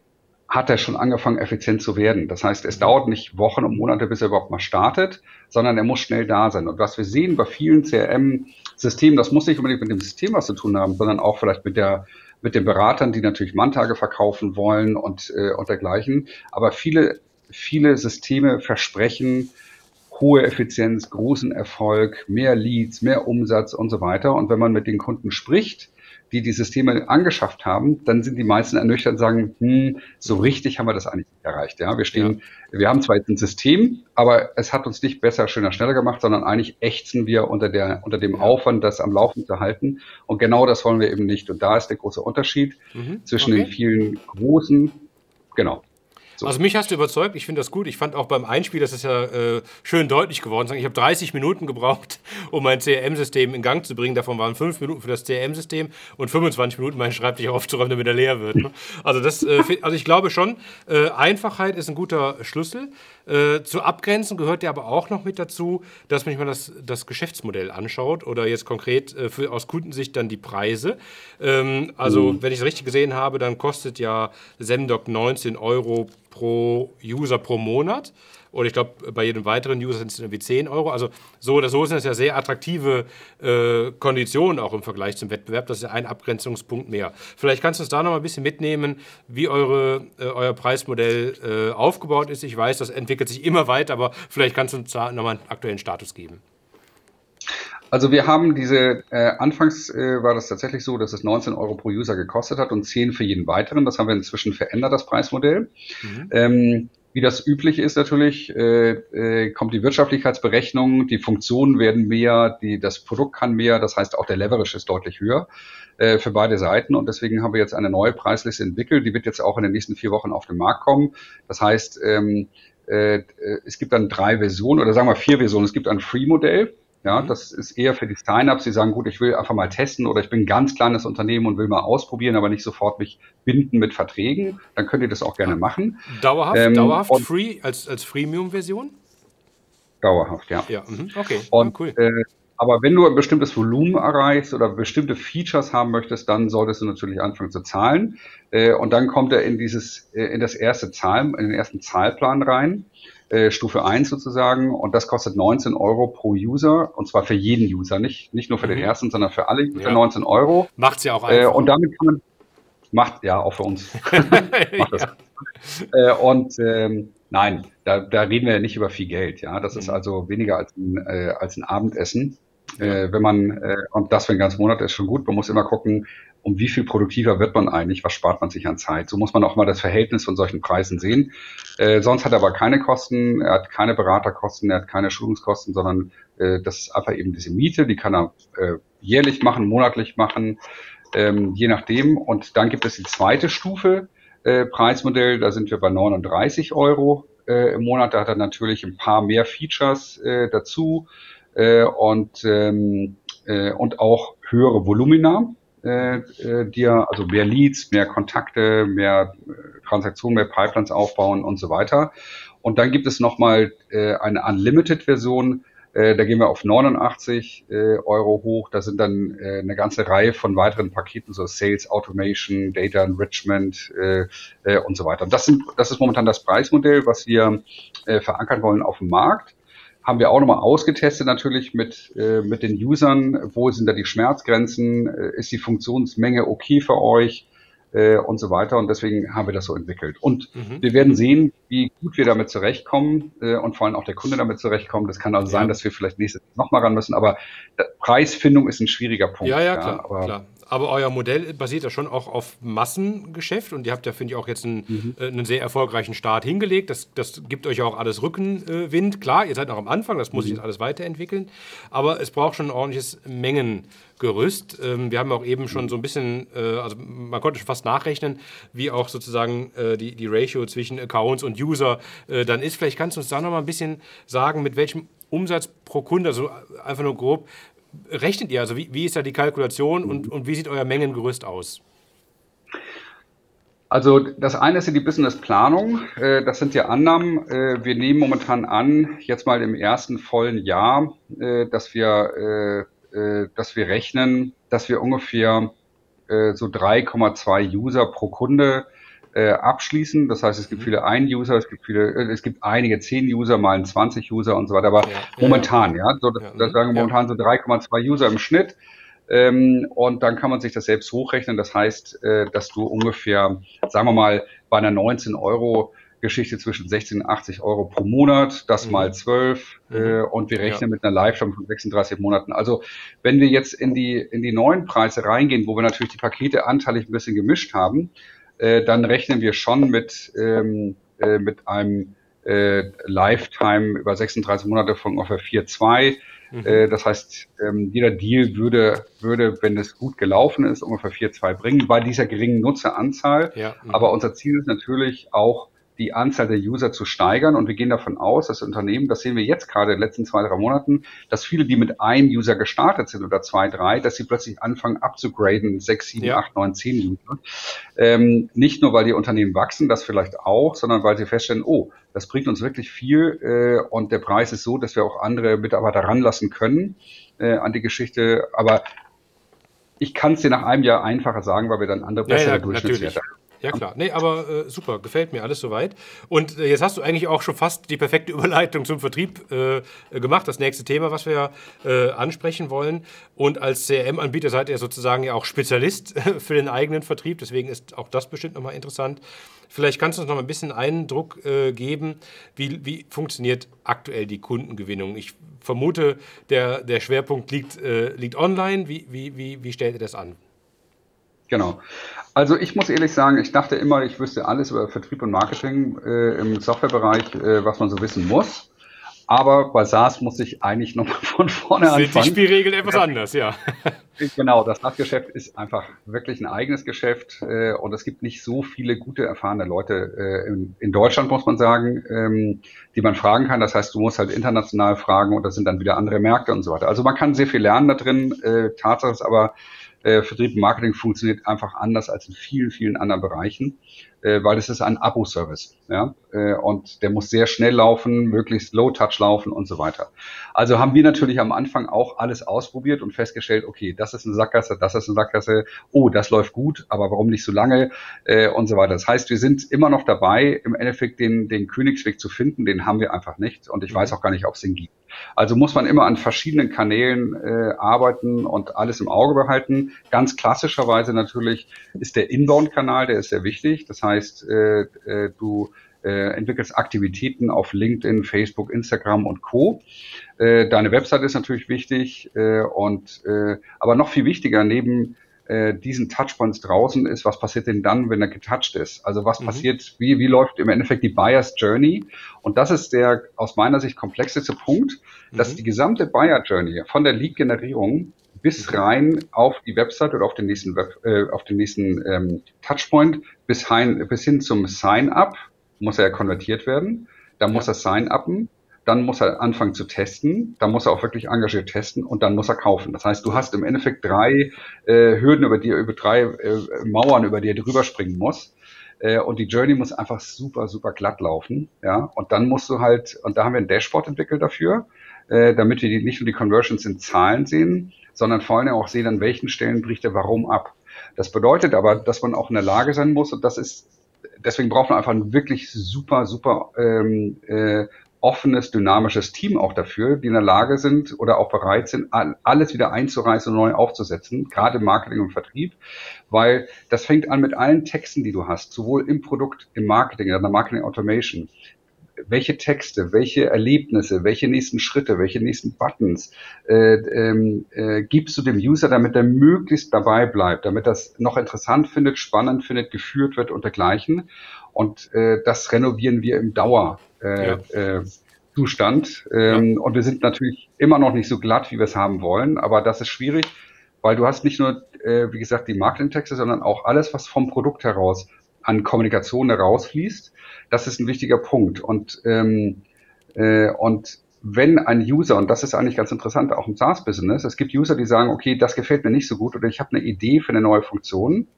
hat er schon angefangen, effizient zu werden. Das heißt, es dauert nicht Wochen und Monate, bis er überhaupt mal startet, sondern er muss schnell da sein. Und was wir sehen bei vielen CRM-Systemen, das muss nicht unbedingt mit dem System was zu tun haben, sondern auch vielleicht mit der mit den Beratern, die natürlich Manntage verkaufen wollen und, äh, und dergleichen. Aber viele, viele Systeme versprechen hohe Effizienz, großen Erfolg, mehr Leads, mehr Umsatz und so weiter. Und wenn man mit den Kunden spricht, die die Systeme angeschafft haben, dann sind die meisten ernüchtert und sagen, hm, so richtig haben wir das eigentlich nicht erreicht. Ja, wir stehen, ja. wir haben zwar jetzt ein System, aber es hat uns nicht besser, schöner, schneller gemacht, sondern eigentlich ächzen wir unter der, unter dem Aufwand, das am Laufen zu halten. Und genau das wollen wir eben nicht. Und da ist der große Unterschied mhm. zwischen okay. den vielen großen, genau. So. Also mich hast du überzeugt, ich finde das gut. Ich fand auch beim Einspiel, das ist ja äh, schön deutlich geworden. Ich habe 30 Minuten gebraucht, um mein CRM-System in Gang zu bringen. Davon waren 5 Minuten für das CRM-System und 25 Minuten meinen Schreibtisch aufzuräumen, damit er leer wird. Ne? Also, das, äh, also ich glaube schon, äh, Einfachheit ist ein guter Schlüssel. Äh, zu abgrenzen gehört ja aber auch noch mit dazu, dass man sich mal das, das Geschäftsmodell anschaut oder jetzt konkret äh, für, aus Kundensicht dann die Preise. Ähm, also, mhm. wenn ich es richtig gesehen habe, dann kostet ja Semdoc 19 Euro pro User pro Monat. Und ich glaube, bei jedem weiteren User sind es irgendwie 10 Euro. Also so oder so sind es ja sehr attraktive äh, Konditionen auch im Vergleich zum Wettbewerb. Das ist ja ein Abgrenzungspunkt mehr. Vielleicht kannst du uns da noch mal ein bisschen mitnehmen, wie eure, äh, euer Preismodell äh, aufgebaut ist. Ich weiß, das entwickelt sich immer weiter, aber vielleicht kannst du uns da noch mal einen aktuellen Status geben. Also wir haben diese, äh, anfangs äh, war das tatsächlich so, dass es 19 Euro pro User gekostet hat und 10 für jeden weiteren. Das haben wir inzwischen verändert, das Preismodell. Mhm. Ähm, wie das üblich ist natürlich, äh, äh, kommt die Wirtschaftlichkeitsberechnung, die Funktionen werden mehr, die, das Produkt kann mehr, das heißt auch der Leverage ist deutlich höher äh, für beide Seiten und deswegen haben wir jetzt eine neue Preisliste entwickelt, die wird jetzt auch in den nächsten vier Wochen auf den Markt kommen. Das heißt, ähm, äh, es gibt dann drei Versionen oder sagen wir vier Versionen. Es gibt ein Free-Modell, ja, mhm. das ist eher für die Sign-ups, die sagen, gut, ich will einfach mal testen oder ich bin ein ganz kleines Unternehmen und will mal ausprobieren, aber nicht sofort mich binden mit Verträgen. Dann könnt ihr das auch gerne machen. Dauerhaft, ähm, dauerhaft free als, als Freemium-Version? Dauerhaft, ja. Ja, mhm, okay. Und, cool. Äh, aber wenn du ein bestimmtes Volumen erreichst oder bestimmte Features haben möchtest, dann solltest du natürlich anfangen zu zahlen. Äh, und dann kommt er in dieses, äh, in das erste Zahl, in den ersten Zahlplan rein äh, Stufe 1 sozusagen und das kostet 19 Euro pro User und zwar für jeden User, nicht, nicht nur für mhm. den ersten, sondern für alle User ja. 19 Euro. Macht's ja auch einfach. Äh, und damit kann man, macht ja auch für uns. macht das. Ja. Äh, und ähm, nein, da, da reden wir ja nicht über viel Geld, ja. Das mhm. ist also weniger als ein, äh, als ein Abendessen. Äh, wenn man, äh, und das für einen ganzen Monat ist schon gut, man muss immer gucken, um wie viel produktiver wird man eigentlich, was spart man sich an Zeit. So muss man auch mal das Verhältnis von solchen Preisen sehen. Äh, sonst hat er aber keine Kosten, er hat keine Beraterkosten, er hat keine Schulungskosten, sondern äh, das ist einfach eben diese Miete, die kann er äh, jährlich machen, monatlich machen, ähm, je nachdem. Und dann gibt es die zweite Stufe äh, Preismodell, da sind wir bei 39 Euro äh, im Monat. Da hat er natürlich ein paar mehr Features äh, dazu und, ähm, äh, und auch höhere Volumina äh, äh, dir, also mehr Leads, mehr Kontakte, mehr äh, Transaktionen, mehr Pipelines aufbauen und so weiter. Und dann gibt es nochmal äh, eine Unlimited-Version, äh, da gehen wir auf 89 äh, Euro hoch. Da sind dann äh, eine ganze Reihe von weiteren Paketen, so Sales Automation, Data Enrichment äh, äh, und so weiter. Das, sind, das ist momentan das Preismodell, was wir äh, verankern wollen auf dem Markt haben wir auch nochmal ausgetestet natürlich mit, äh, mit den Usern. Wo sind da die Schmerzgrenzen? Äh, ist die Funktionsmenge okay für euch? Äh, und so weiter. Und deswegen haben wir das so entwickelt. Und mhm. wir werden sehen, wie gut wir damit zurechtkommen äh, und vor allem auch der Kunde damit zurechtkommt. Das kann also ja. sein, dass wir vielleicht nächstes nochmal ran müssen. Aber Preisfindung ist ein schwieriger Punkt. Ja, ja, klar. Ja, aber klar. Aber euer Modell basiert ja schon auch auf Massengeschäft und ihr habt ja, finde ich, auch jetzt einen, mhm. äh, einen, sehr erfolgreichen Start hingelegt. Das, das gibt euch auch alles Rückenwind. Klar, ihr seid noch am Anfang, das muss sich mhm. jetzt alles weiterentwickeln. Aber es braucht schon ein ordentliches Mengengerüst. Ähm, wir haben auch eben schon mhm. so ein bisschen, äh, also man konnte schon fast nachrechnen, wie auch sozusagen äh, die, die Ratio zwischen Accounts und User äh, dann ist. Vielleicht kannst du uns da noch mal ein bisschen sagen, mit welchem Umsatz pro Kunde, also einfach nur grob, rechnet ihr? Also wie, wie ist da die Kalkulation und, und wie sieht euer Mengengerüst aus? Also das eine ist ja die Businessplanung. Äh, das sind ja Annahmen. Äh, wir nehmen momentan an, jetzt mal im ersten vollen Jahr, äh, dass wir, dass wir rechnen, dass wir ungefähr so 3,2 User pro Kunde äh, abschließen. Das heißt, es gibt mhm. viele Ein-User, es gibt viele, äh, es gibt einige 10-User, mal 20 User und so weiter. Aber ja, momentan, ja, ja so, das, das sagen wir momentan so 3,2 User im Schnitt. Ähm, und dann kann man sich das selbst hochrechnen. Das heißt, äh, dass du ungefähr, sagen wir mal, bei einer 19 Euro Geschichte zwischen 16 und 80 Euro pro Monat, das mhm. mal 12 mhm. äh, und wir rechnen ja. mit einer Lifetime von 36 Monaten. Also wenn wir jetzt in die, in die neuen Preise reingehen, wo wir natürlich die Pakete anteilig ein bisschen gemischt haben, äh, dann rechnen wir schon mit, ähm, äh, mit einem äh, Lifetime über 36 Monate von ungefähr 4,2. Mhm. Äh, das heißt, ähm, jeder Deal würde, würde, wenn es gut gelaufen ist, ungefähr 4,2 bringen, bei dieser geringen Nutzeranzahl. Ja. Mhm. Aber unser Ziel ist natürlich auch, die Anzahl der User zu steigern. Und wir gehen davon aus, dass Unternehmen, das sehen wir jetzt gerade in den letzten zwei, drei Monaten, dass viele, die mit einem User gestartet sind oder zwei, drei, dass sie plötzlich anfangen abzugraden, sechs, sieben, ja. acht, neun, zehn User. Ähm, nicht nur, weil die Unternehmen wachsen, das vielleicht auch, sondern weil sie feststellen, oh, das bringt uns wirklich viel äh, und der Preis ist so, dass wir auch andere Mitarbeiter ranlassen können äh, an die Geschichte. Aber ich kann es dir nach einem Jahr einfacher sagen, weil wir dann andere bessere ja, ja, Durchschnittswerte haben. Ja, klar. Nee, aber äh, super, gefällt mir alles soweit. Und äh, jetzt hast du eigentlich auch schon fast die perfekte Überleitung zum Vertrieb äh, gemacht, das nächste Thema, was wir äh, ansprechen wollen. Und als CRM-Anbieter seid ihr sozusagen ja auch Spezialist für den eigenen Vertrieb, deswegen ist auch das bestimmt nochmal interessant. Vielleicht kannst du uns noch ein bisschen Eindruck äh, geben, wie, wie funktioniert aktuell die Kundengewinnung? Ich vermute, der, der Schwerpunkt liegt, äh, liegt online. Wie, wie, wie, wie stellt ihr das an? Genau. Also ich muss ehrlich sagen, ich dachte immer, ich wüsste alles über Vertrieb und Marketing äh, im Softwarebereich, äh, was man so wissen muss. Aber bei SaaS muss ich eigentlich nochmal von vorne Sind anfangen. die Spielregeln etwas anders, ja. Genau, das SaaS-Geschäft ist einfach wirklich ein eigenes Geschäft äh, und es gibt nicht so viele gute, erfahrene Leute äh, in, in, Deutschland, muss man sagen, ähm, die man fragen kann. Das heißt, du musst halt international fragen und das sind dann wieder andere Märkte und so weiter. Also man kann sehr viel lernen da drin. Äh, Tatsache ist aber, äh, Vertrieb und Marketing funktioniert einfach anders als in vielen, vielen anderen Bereichen, äh, weil es ist ein Abo-Service. Ja? Äh, und der muss sehr schnell laufen, möglichst low-touch laufen und so weiter. Also haben wir natürlich am Anfang auch alles ausprobiert und festgestellt, okay, das ist eine Sackgasse, das ist eine Sackgasse, oh, das läuft gut, aber warum nicht so lange äh, und so weiter. Das heißt, wir sind immer noch dabei, im Endeffekt den, den Königsweg zu finden, den haben wir einfach nicht und ich weiß auch gar nicht, ob es den gibt. Also muss man immer an verschiedenen Kanälen äh, arbeiten und alles im Auge behalten. Ganz klassischerweise natürlich ist der Inbound-Kanal, der ist sehr wichtig. Das heißt, äh, äh, du äh, entwickelst Aktivitäten auf LinkedIn, Facebook, Instagram und Co. Äh, deine Website ist natürlich wichtig äh, und äh, aber noch viel wichtiger neben äh, diesen Touchpoints draußen ist, was passiert denn dann, wenn er getouched ist? Also was mhm. passiert, wie, wie läuft im Endeffekt die Buyer's Journey? Und das ist der aus meiner Sicht komplexeste Punkt, mhm. dass die gesamte Buyer Journey von der Lead-Generierung bis mhm. rein auf die Website oder auf den nächsten Web, äh, auf den nächsten ähm, Touchpoint bis, hin, bis hin zum Sign-up muss er konvertiert werden. Da muss er Sign-upen dann muss er anfangen zu testen, dann muss er auch wirklich engagiert testen und dann muss er kaufen. Das heißt, du hast im Endeffekt drei äh, Hürden, über die über drei äh, Mauern, über die er drüber springen muss. Äh, und die Journey muss einfach super, super glatt laufen. Ja, und dann musst du halt, und da haben wir ein Dashboard entwickelt dafür, äh, damit wir die, nicht nur die Conversions in Zahlen sehen, sondern vor allem auch sehen, an welchen Stellen bricht er warum ab. Das bedeutet aber, dass man auch in der Lage sein muss, und das ist deswegen braucht man einfach ein wirklich super, super ähm, äh, offenes, dynamisches Team auch dafür, die in der Lage sind oder auch bereit sind, alles wieder einzureißen und neu aufzusetzen, gerade im Marketing und Vertrieb, weil das fängt an mit allen Texten, die du hast, sowohl im Produkt, im Marketing, in der Marketing Automation. Welche Texte, welche Erlebnisse, welche nächsten Schritte, welche nächsten Buttons äh, ähm, äh, gibst du dem User, damit er möglichst dabei bleibt, damit das noch interessant findet, spannend findet, geführt wird und dergleichen. Und äh, das renovieren wir im Dauer äh, ja. äh, Zustand. Ähm, ja. Und wir sind natürlich immer noch nicht so glatt, wie wir es haben wollen, aber das ist schwierig, weil du hast nicht nur, äh, wie gesagt, die Marketingtexte, sondern auch alles, was vom Produkt heraus an Kommunikation herausfließt. Das ist ein wichtiger Punkt. Und, ähm, äh, und wenn ein User, und das ist eigentlich ganz interessant, auch im SaaS-Business, es gibt User, die sagen, okay, das gefällt mir nicht so gut oder ich habe eine Idee für eine neue Funktion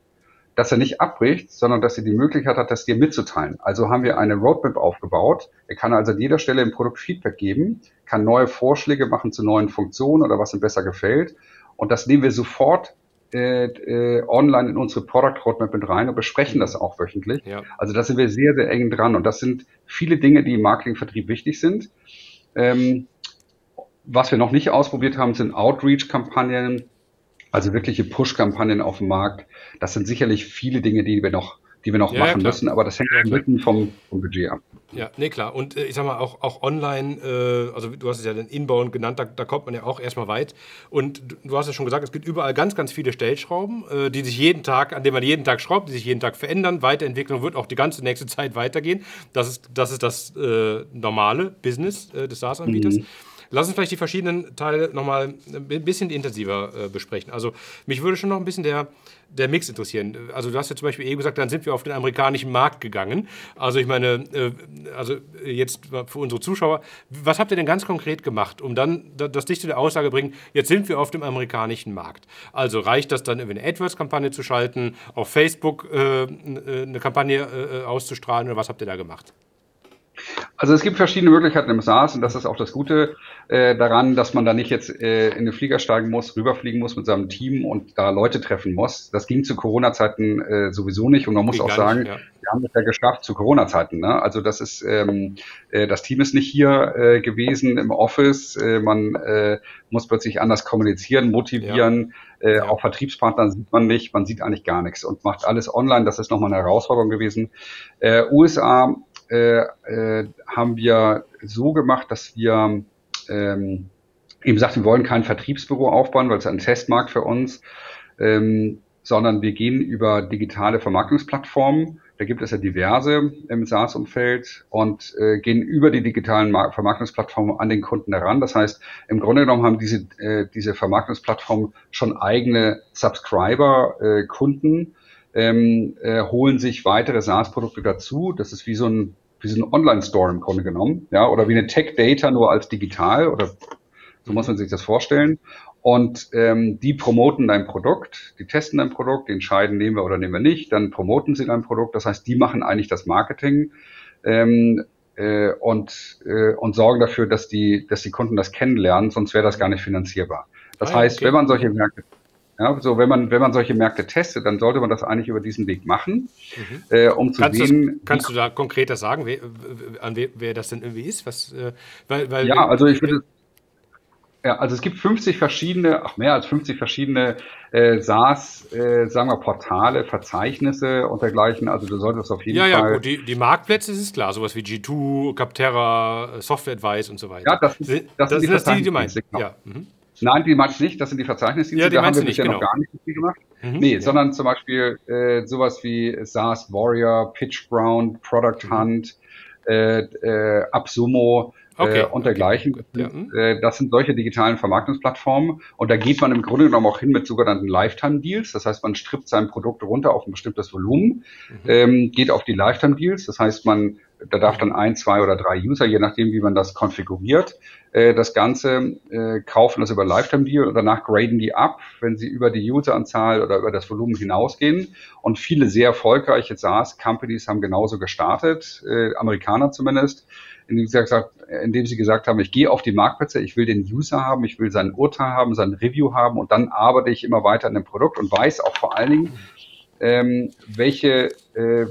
dass er nicht abbricht, sondern dass er die Möglichkeit hat, das dir mitzuteilen. Also haben wir eine Roadmap aufgebaut. Er kann also an jeder Stelle im Produkt Feedback geben, kann neue Vorschläge machen zu neuen Funktionen oder was ihm besser gefällt. Und das nehmen wir sofort äh, äh, online in unsere Product Roadmap mit rein und besprechen das auch wöchentlich. Ja. Also da sind wir sehr, sehr eng dran. Und das sind viele Dinge, die im Marketingvertrieb wichtig sind. Ähm, was wir noch nicht ausprobiert haben, sind Outreach-Kampagnen, also wirkliche Push-Kampagnen auf dem Markt. Das sind sicherlich viele Dinge, die wir noch, die wir noch ja, machen ja, müssen, aber das hängt ja, mitten vom, vom Budget ab. Ja, nee, klar. Und äh, ich sag mal, auch, auch online, äh, also du hast es ja den Inbound genannt, da, da, kommt man ja auch erstmal weit. Und du, du hast ja schon gesagt, es gibt überall ganz, ganz viele Stellschrauben, äh, die sich jeden Tag, an denen man jeden Tag schraubt, die sich jeden Tag verändern, weiterentwickeln und wird auch die ganze nächste Zeit weitergehen. Das ist das, ist das äh, normale Business äh, des SaaS-Anbieters. Mhm. Lass uns vielleicht die verschiedenen Teile nochmal ein bisschen intensiver äh, besprechen. Also mich würde schon noch ein bisschen der, der Mix interessieren. Also du hast ja zum Beispiel eben gesagt, dann sind wir auf den amerikanischen Markt gegangen. Also ich meine, äh, also jetzt für unsere Zuschauer, was habt ihr denn ganz konkret gemacht, um dann das dich zu der Aussage bringen, jetzt sind wir auf dem amerikanischen Markt. Also reicht das dann, eine AdWords-Kampagne zu schalten, auf Facebook äh, eine Kampagne äh, auszustrahlen oder was habt ihr da gemacht? Also es gibt verschiedene Möglichkeiten im SaaS und das ist auch das Gute äh, daran, dass man da nicht jetzt äh, in den Flieger steigen muss, rüberfliegen muss mit seinem Team und da Leute treffen muss. Das ging zu Corona-Zeiten äh, sowieso nicht und man muss auch sagen, nicht, ja. wir haben das ja geschafft zu Corona-Zeiten. Ne? Also das ist, ähm, äh, das Team ist nicht hier äh, gewesen im Office, äh, man äh, muss plötzlich anders kommunizieren, motivieren. Ja. Äh, ja. Auch Vertriebspartner sieht man nicht, man sieht eigentlich gar nichts und macht alles online. Das ist nochmal eine Herausforderung gewesen. Äh, USA äh, äh, haben wir so gemacht, dass wir ähm, eben sagten, wir wollen kein Vertriebsbüro aufbauen, weil es ein Testmarkt für uns, ähm, sondern wir gehen über digitale Vermarktungsplattformen. Da gibt es ja diverse im SaaS-Umfeld und äh, gehen über die digitalen Mark Vermarktungsplattformen an den Kunden heran. Das heißt, im Grunde genommen haben diese, äh, diese Vermarktungsplattformen schon eigene Subscriber-Kunden, ähm, äh, holen sich weitere SaaS-Produkte dazu. Das ist wie so ein, wie so ein Online-Store im Grunde genommen, ja, oder wie eine Tech-Data nur als digital oder so muss man sich das vorstellen. Und ähm, die promoten dein Produkt, die testen dein Produkt, die entscheiden, nehmen wir oder nehmen wir nicht, dann promoten sie dein Produkt. Das heißt, die machen eigentlich das Marketing ähm, äh, und, äh, und sorgen dafür, dass die, dass die Kunden das kennenlernen, sonst wäre das gar nicht finanzierbar. Das ah, heißt, okay. wenn man solche Märkte ja, so wenn man wenn man solche Märkte testet, dann sollte man das eigentlich über diesen Weg machen, mhm. äh, um zu kannst sehen. Das, kannst du da konkreter sagen, wer, an wer, wer das denn irgendwie ist? Was, äh, weil, weil, ja, also ich würde ja, also es gibt 50 verschiedene, auch mehr als 50 verschiedene äh, SaaS, äh, sagen wir Portale, Verzeichnisse und dergleichen. Also du solltest auf jeden ja, Fall. Ja, ja, gut, die, die Marktplätze ist klar, sowas wie G2, Capterra, Software Advice und so weiter. Ja, das, das, das, das sind, das die, die du meinst. Genau. Ja. Mhm. Nein, die meinst nicht, das sind die Verzeichnisdienste, ja, die da haben wir bisher genau. noch gar nicht viel gemacht. Mhm, nee, ja. sondern zum Beispiel äh, sowas wie SaaS Warrior, Pitch Brown, Product mhm. Hunt, äh, äh, Absumo, okay. äh, und dergleichen. Ja. Hm. Äh, das sind solche digitalen Vermarktungsplattformen und da geht man im Grunde genommen auch hin mit sogenannten Lifetime-Deals. Das heißt, man strippt sein Produkt runter auf ein bestimmtes Volumen, mhm. ähm, geht auf die Lifetime-Deals. Das heißt, man da darf dann ein, zwei oder drei User, je nachdem, wie man das konfiguriert, äh, das Ganze äh, kaufen das über Lifetime Deal und danach graden die ab, wenn sie über die Useranzahl oder über das Volumen hinausgehen. Und viele sehr erfolgreiche SaaS-Companies haben genauso gestartet, äh, Amerikaner zumindest indem sie gesagt, indem sie gesagt haben, ich gehe auf die Marktplätze, ich will den User haben, ich will sein Urteil haben, sein Review haben und dann arbeite ich immer weiter an dem Produkt und weiß auch vor allen Dingen, ähm, welche, äh,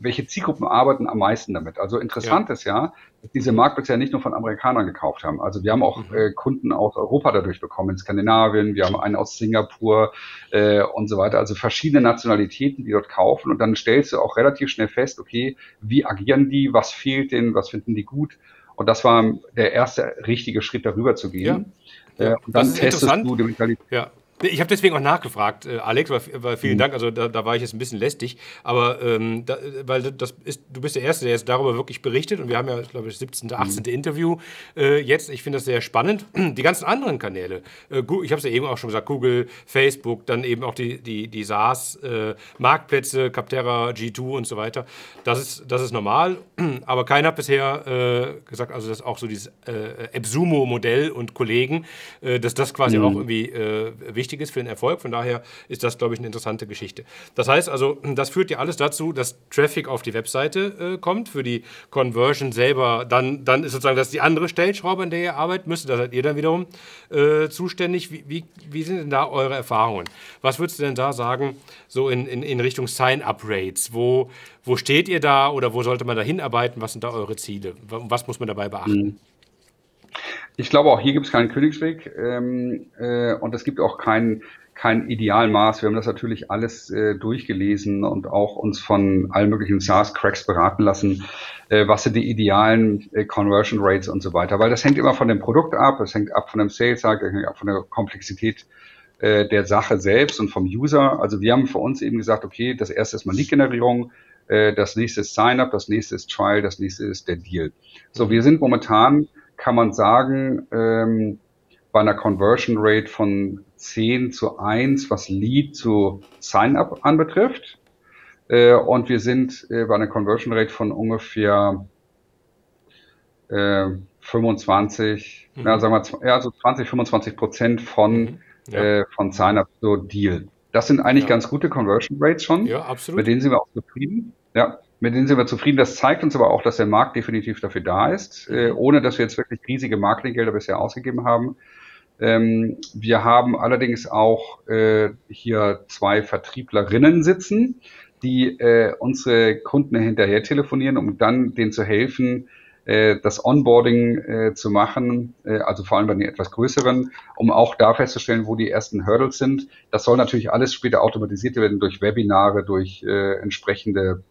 welche Zielgruppen arbeiten am meisten damit. Also interessant ja. ist ja, dass diese Marktplätze ja nicht nur von Amerikanern gekauft haben. Also wir haben auch mhm. äh, Kunden aus Europa dadurch bekommen, in Skandinavien, wir haben einen aus Singapur äh, und so weiter. Also verschiedene Nationalitäten, die dort kaufen. Und dann stellst du auch relativ schnell fest, okay, wie agieren die, was fehlt denen, was finden die gut. Und das war der erste richtige Schritt, darüber zu gehen. Ja. Äh, und dann testest du die Mentalität. Ja. Ich habe deswegen auch nachgefragt, äh, Alex, weil, weil vielen mhm. Dank, also da, da, war ich jetzt ein bisschen lästig, aber ähm, da, weil das ist, du bist der Erste, der jetzt darüber wirklich berichtet und wir haben ja, glaube ich, das 17., 18. Mhm. Interview äh, jetzt. Ich finde das sehr spannend. Die ganzen anderen Kanäle, äh, ich habe es ja eben auch schon gesagt, Google, Facebook, dann eben auch die, die, die SaaS-Marktplätze, äh, Capterra, G2 und so weiter, das ist, das ist normal, aber keiner hat bisher äh, gesagt, also das auch so dieses äh, Ebsumo-Modell und Kollegen, dass das quasi mhm. auch irgendwie wichtig wichtig ist für den Erfolg. Von daher ist das, glaube ich, eine interessante Geschichte. Das heißt also, das führt ja alles dazu, dass Traffic auf die Webseite äh, kommt. Für die Conversion selber, dann, dann ist sozusagen das die andere Stellschraube, an der ihr arbeiten müsst. Da seid ihr dann wiederum äh, zuständig. Wie, wie, wie, sind denn da eure Erfahrungen? Was würdest du denn da sagen, so in, in, in Richtung Sign-up-Rates? Wo, wo steht ihr da oder wo sollte man da hinarbeiten? Was sind da eure Ziele? Was muss man dabei beachten? Mhm. Ich glaube, auch hier gibt es keinen Königsweg ähm, äh, und es gibt auch kein, kein Idealmaß. Wir haben das natürlich alles äh, durchgelesen und auch uns von allen möglichen SaaS-Cracks beraten lassen, äh, was sind die idealen äh, Conversion Rates und so weiter. Weil das hängt immer von dem Produkt ab, es hängt ab von dem Sales hängt ab von der Komplexität äh, der Sache selbst und vom User. Also wir haben für uns eben gesagt, okay, das erste ist mal Lead-Generierung, äh, das nächste ist Sign-up, das nächste ist Trial, das nächste ist der Deal. So, wir sind momentan kann man sagen, ähm, bei einer Conversion Rate von 10 zu 1, was Lead zu Sign-up anbetrifft. Äh, und wir sind äh, bei einer Conversion Rate von ungefähr äh, 25, mhm. ja, sagen wir, ja, so 20, 25 Prozent von, mhm. ja. äh, von Sign-up so Deal. Das sind eigentlich ja. ganz gute Conversion Rates schon. Ja, absolut. Mit denen sind wir auch zufrieden. Ja. Mit denen sind wir zufrieden. Das zeigt uns aber auch, dass der Markt definitiv dafür da ist, äh, ohne dass wir jetzt wirklich riesige Marketinggelder bisher ausgegeben haben. Ähm, wir haben allerdings auch äh, hier zwei Vertrieblerinnen sitzen, die äh, unsere Kunden hinterher telefonieren, um dann denen zu helfen, äh, das Onboarding äh, zu machen, äh, also vor allem bei den etwas größeren, um auch da festzustellen, wo die ersten Hurdles sind. Das soll natürlich alles später automatisiert werden durch Webinare, durch entsprechende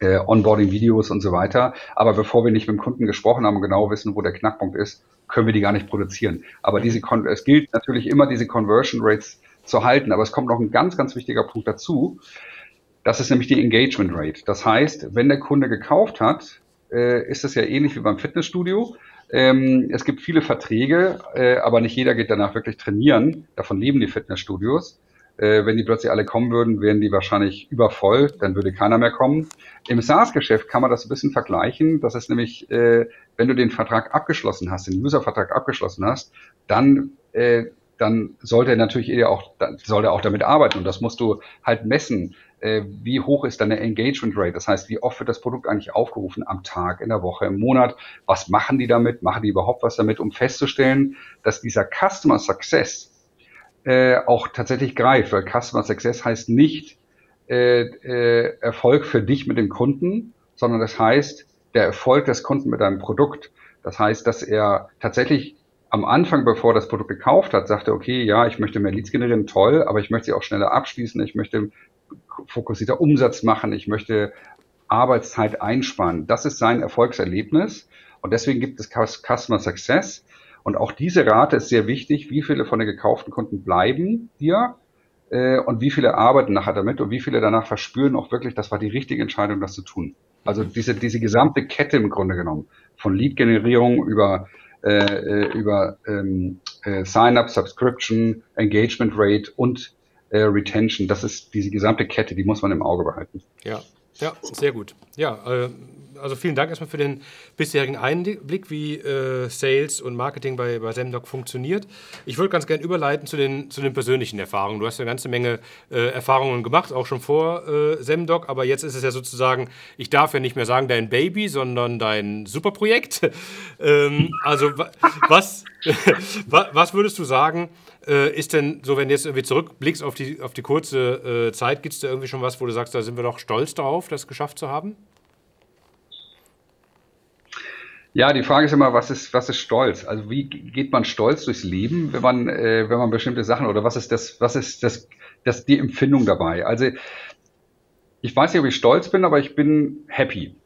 äh, Onboarding-Videos und so weiter. Aber bevor wir nicht mit dem Kunden gesprochen haben und genau wissen, wo der Knackpunkt ist, können wir die gar nicht produzieren. Aber diese, es gilt natürlich immer, diese Conversion Rates zu halten. Aber es kommt noch ein ganz, ganz wichtiger Punkt dazu. Das ist nämlich die Engagement Rate. Das heißt, wenn der Kunde gekauft hat, äh, ist das ja ähnlich wie beim Fitnessstudio. Ähm, es gibt viele Verträge, äh, aber nicht jeder geht danach wirklich trainieren. Davon leben die Fitnessstudios. Äh, wenn die plötzlich alle kommen würden, wären die wahrscheinlich übervoll, dann würde keiner mehr kommen. Im SaaS-Geschäft kann man das ein bisschen vergleichen. Das ist nämlich, äh, wenn du den Vertrag abgeschlossen hast, den User-Vertrag abgeschlossen hast, dann äh, dann sollte er natürlich eher auch, soll er auch damit arbeiten und das musst du halt messen. Äh, wie hoch ist deine Engagement Rate? Das heißt, wie oft wird das Produkt eigentlich aufgerufen am Tag, in der Woche, im Monat? Was machen die damit? Machen die überhaupt was damit, um festzustellen, dass dieser Customer Success äh, auch tatsächlich greift, weil Customer Success heißt nicht äh, äh, Erfolg für dich mit dem Kunden, sondern das heißt der Erfolg des Kunden mit deinem Produkt. Das heißt, dass er tatsächlich am Anfang, bevor er das Produkt gekauft hat, sagte, okay, ja, ich möchte mehr Leads generieren, toll, aber ich möchte sie auch schneller abschließen, ich möchte fokussierter Umsatz machen, ich möchte Arbeitszeit einsparen. Das ist sein Erfolgserlebnis und deswegen gibt es Customer Success und auch diese Rate ist sehr wichtig. Wie viele von den gekauften Kunden bleiben dir äh, und wie viele arbeiten nachher damit und wie viele danach verspüren auch wirklich, das war die richtige Entscheidung, das zu tun. Also diese, diese gesamte Kette im Grunde genommen, von Lead-Generierung über, äh, äh, über ähm, äh, Sign-up, Subscription, Engagement Rate und äh, Retention, das ist diese gesamte Kette, die muss man im Auge behalten. Ja, ja, sehr gut. Ja, äh, also vielen Dank erstmal für den bisherigen Einblick, wie äh, Sales und Marketing bei, bei Semdoc funktioniert. Ich würde ganz gerne überleiten zu den, zu den persönlichen Erfahrungen. Du hast ja eine ganze Menge äh, Erfahrungen gemacht, auch schon vor äh, Semdoc, aber jetzt ist es ja sozusagen, ich darf ja nicht mehr sagen dein Baby, sondern dein Superprojekt. ähm, also was, was würdest du sagen, äh, ist denn so, wenn du jetzt irgendwie zurückblickst auf die, auf die kurze äh, Zeit, gibt es da irgendwie schon was, wo du sagst, da sind wir doch stolz darauf, das geschafft zu haben? Ja, die Frage ist immer, was ist, was ist Stolz? Also wie geht man stolz durchs Leben, wenn man, äh, wenn man bestimmte Sachen oder was ist das, was ist das, das die Empfindung dabei? Also ich weiß nicht, ob ich stolz bin, aber ich bin happy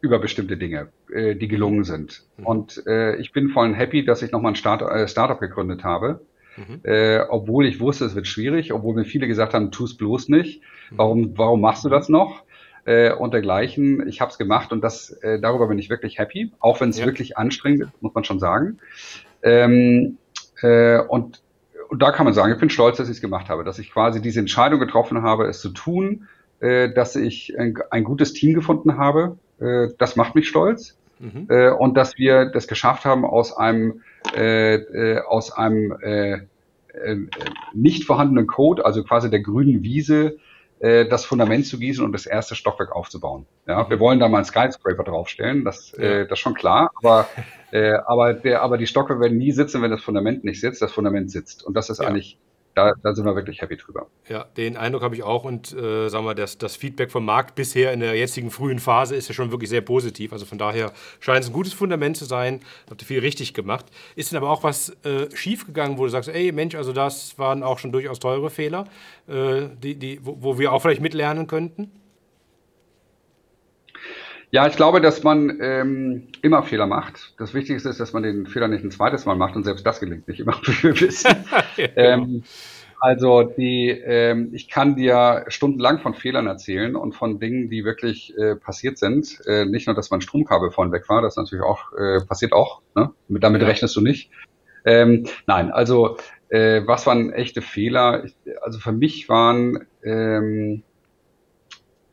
über bestimmte Dinge, äh, die gelungen sind. Mhm. Und äh, ich bin vor allem happy, dass ich nochmal ein Start, äh, Startup gegründet habe. Mhm. Äh, obwohl ich wusste, es wird schwierig, obwohl mir viele gesagt haben, tu es bloß nicht. Mhm. Warum, warum machst du das noch? Äh, und dergleichen. Ich habe es gemacht und das äh, darüber bin ich wirklich happy, auch wenn es ja. wirklich anstrengend ist, muss man schon sagen. Ähm, äh, und, und da kann man sagen, ich bin stolz, dass ich es gemacht habe, dass ich quasi diese Entscheidung getroffen habe, es zu tun, äh, dass ich ein, ein gutes Team gefunden habe. Äh, das macht mich stolz. Mhm. Äh, und dass wir das geschafft haben, aus einem, äh, äh, aus einem äh, äh, nicht vorhandenen Code, also quasi der grünen Wiese, äh, das Fundament zu gießen und das erste Stockwerk aufzubauen. Ja, wir wollen da mal einen Skyscraper draufstellen, das, äh, das ist schon klar, aber, äh, aber, der, aber die Stockwerke werden nie sitzen, wenn das Fundament nicht sitzt, das Fundament sitzt. Und das ist ja. eigentlich da, da, sind wir wirklich happy drüber. Ja, den Eindruck habe ich auch und äh, sagen wir, das, das Feedback vom Markt bisher in der jetzigen frühen Phase ist ja schon wirklich sehr positiv. Also von daher scheint es ein gutes Fundament zu sein. Habt ihr viel richtig gemacht. Ist denn aber auch was äh, schiefgegangen, wo du sagst, ey Mensch, also das waren auch schon durchaus teure Fehler, äh, die, die, wo, wo wir auch vielleicht mitlernen könnten? Ja, ich glaube, dass man ähm, immer Fehler macht. Das Wichtigste ist, dass man den Fehler nicht ein zweites Mal macht und selbst das gelingt nicht immer, wie wir wissen. ja, genau. ähm, also die, ähm, ich kann dir stundenlang von Fehlern erzählen und von Dingen, die wirklich äh, passiert sind. Äh, nicht nur, dass mein Stromkabel vorne weg war, das natürlich auch äh, passiert auch. Ne? Damit ja. rechnest du nicht. Ähm, nein, also äh, was waren echte Fehler? Also für mich waren ähm,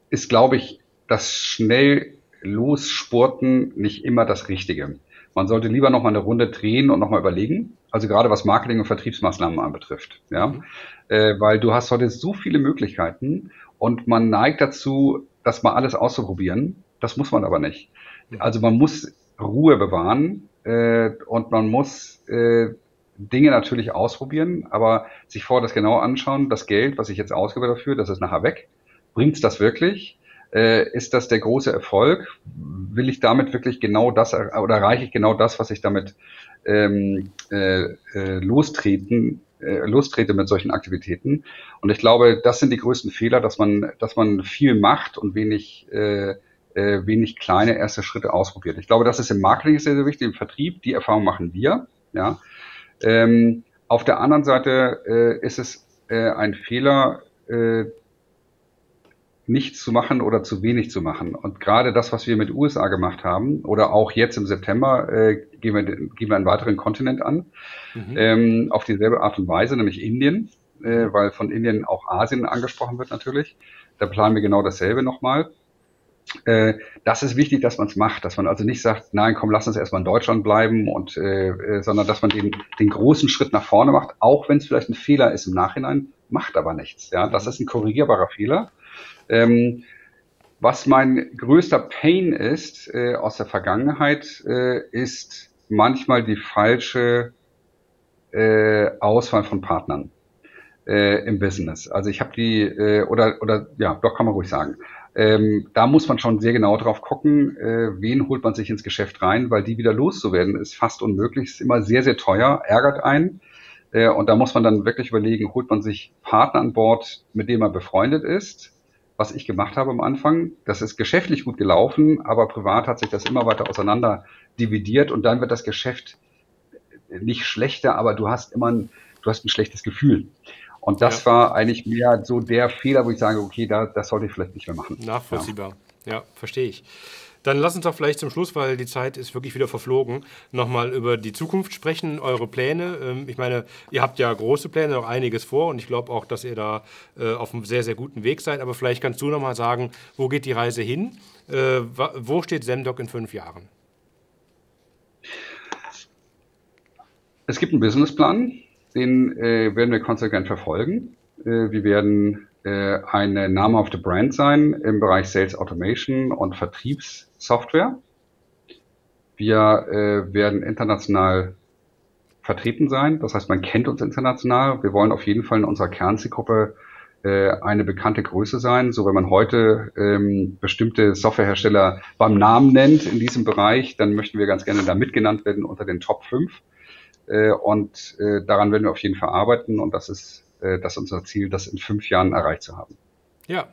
ist, glaube ich, das schnell Losspurten nicht immer das Richtige. Man sollte lieber noch mal eine Runde drehen und noch mal überlegen. Also gerade was Marketing und Vertriebsmaßnahmen anbetrifft, ja, mhm. äh, weil du hast heute so viele Möglichkeiten und man neigt dazu, das mal alles auszuprobieren. Das muss man aber nicht. Also man muss Ruhe bewahren äh, und man muss äh, Dinge natürlich ausprobieren, aber sich vorher das genau anschauen, das Geld, was ich jetzt ausgebe dafür, das ist nachher weg. Bringt es das wirklich? Äh, ist das der große Erfolg? Will ich damit wirklich genau das oder erreiche ich genau das, was ich damit ähm, äh, äh, lostreten, äh, lostrete mit solchen Aktivitäten? Und ich glaube, das sind die größten Fehler, dass man, dass man viel macht und wenig äh, äh, wenig kleine erste Schritte ausprobiert. Ich glaube, das ist im Marketing sehr, sehr wichtig, im Vertrieb. Die Erfahrung machen wir. Ja. Ähm, auf der anderen Seite äh, ist es äh, ein Fehler, äh, nichts zu machen oder zu wenig zu machen. Und gerade das, was wir mit USA gemacht haben, oder auch jetzt im September, äh, gehen, wir, gehen wir einen weiteren Kontinent an, mhm. ähm, auf dieselbe Art und Weise, nämlich Indien, äh, weil von Indien auch Asien angesprochen wird natürlich. Da planen wir genau dasselbe nochmal. Äh, das ist wichtig, dass man es macht, dass man also nicht sagt, nein, komm, lass uns erstmal in Deutschland bleiben und äh, äh, sondern dass man den, den großen Schritt nach vorne macht, auch wenn es vielleicht ein Fehler ist im Nachhinein, macht aber nichts. Ja, das ist ein korrigierbarer Fehler. Ähm, was mein größter Pain ist äh, aus der Vergangenheit, äh, ist manchmal die falsche äh, Auswahl von Partnern äh, im Business. Also ich habe die äh, oder oder ja, doch kann man ruhig sagen. Ähm, da muss man schon sehr genau drauf gucken, äh, wen holt man sich ins Geschäft rein, weil die wieder loszuwerden ist fast unmöglich, ist immer sehr, sehr teuer, ärgert einen. Äh, und da muss man dann wirklich überlegen, holt man sich Partner an Bord, mit dem man befreundet ist. Was ich gemacht habe am Anfang, das ist geschäftlich gut gelaufen, aber privat hat sich das immer weiter auseinander dividiert und dann wird das Geschäft nicht schlechter, aber du hast immer ein, du hast ein schlechtes Gefühl. Und das ja. war eigentlich mehr so der Fehler, wo ich sage, okay, da, das sollte ich vielleicht nicht mehr machen. Nachvollziehbar. Ja, ja verstehe ich. Dann lass uns doch vielleicht zum Schluss, weil die Zeit ist wirklich wieder verflogen, nochmal über die Zukunft sprechen, eure Pläne. Ähm, ich meine, ihr habt ja große Pläne, noch einiges vor und ich glaube auch, dass ihr da äh, auf einem sehr, sehr guten Weg seid. Aber vielleicht kannst du nochmal sagen, wo geht die Reise hin? Äh, wo steht Semdoc in fünf Jahren? Es gibt einen Businessplan, den äh, werden wir konsequent verfolgen. Wir werden äh, eine namhafte Brand sein im Bereich Sales Automation und Vertriebssoftware. Wir äh, werden international vertreten sein. Das heißt, man kennt uns international. Wir wollen auf jeden Fall in unserer Kernzielgruppe äh, eine bekannte Größe sein. So wenn man heute ähm, bestimmte Softwarehersteller beim Namen nennt in diesem Bereich, dann möchten wir ganz gerne da mitgenannt werden unter den Top 5. Äh, und äh, daran werden wir auf jeden Fall arbeiten und das ist, äh, das ist unser Ziel, das in fünf Jahren erreicht zu haben. Ja,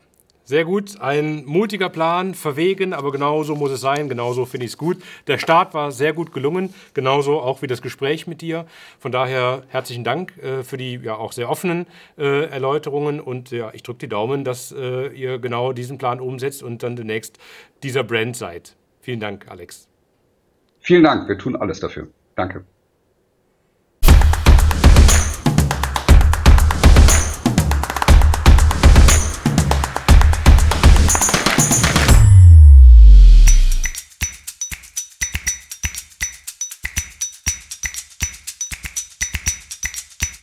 sehr gut. Ein mutiger Plan, verwegen, aber genauso muss es sein. Genauso finde ich es gut. Der Start war sehr gut gelungen. Genauso auch wie das Gespräch mit dir. Von daher herzlichen Dank äh, für die ja auch sehr offenen äh, Erläuterungen. Und ja, ich drücke die Daumen, dass äh, ihr genau diesen Plan umsetzt und dann demnächst dieser Brand seid. Vielen Dank, Alex. Vielen Dank. Wir tun alles dafür. Danke.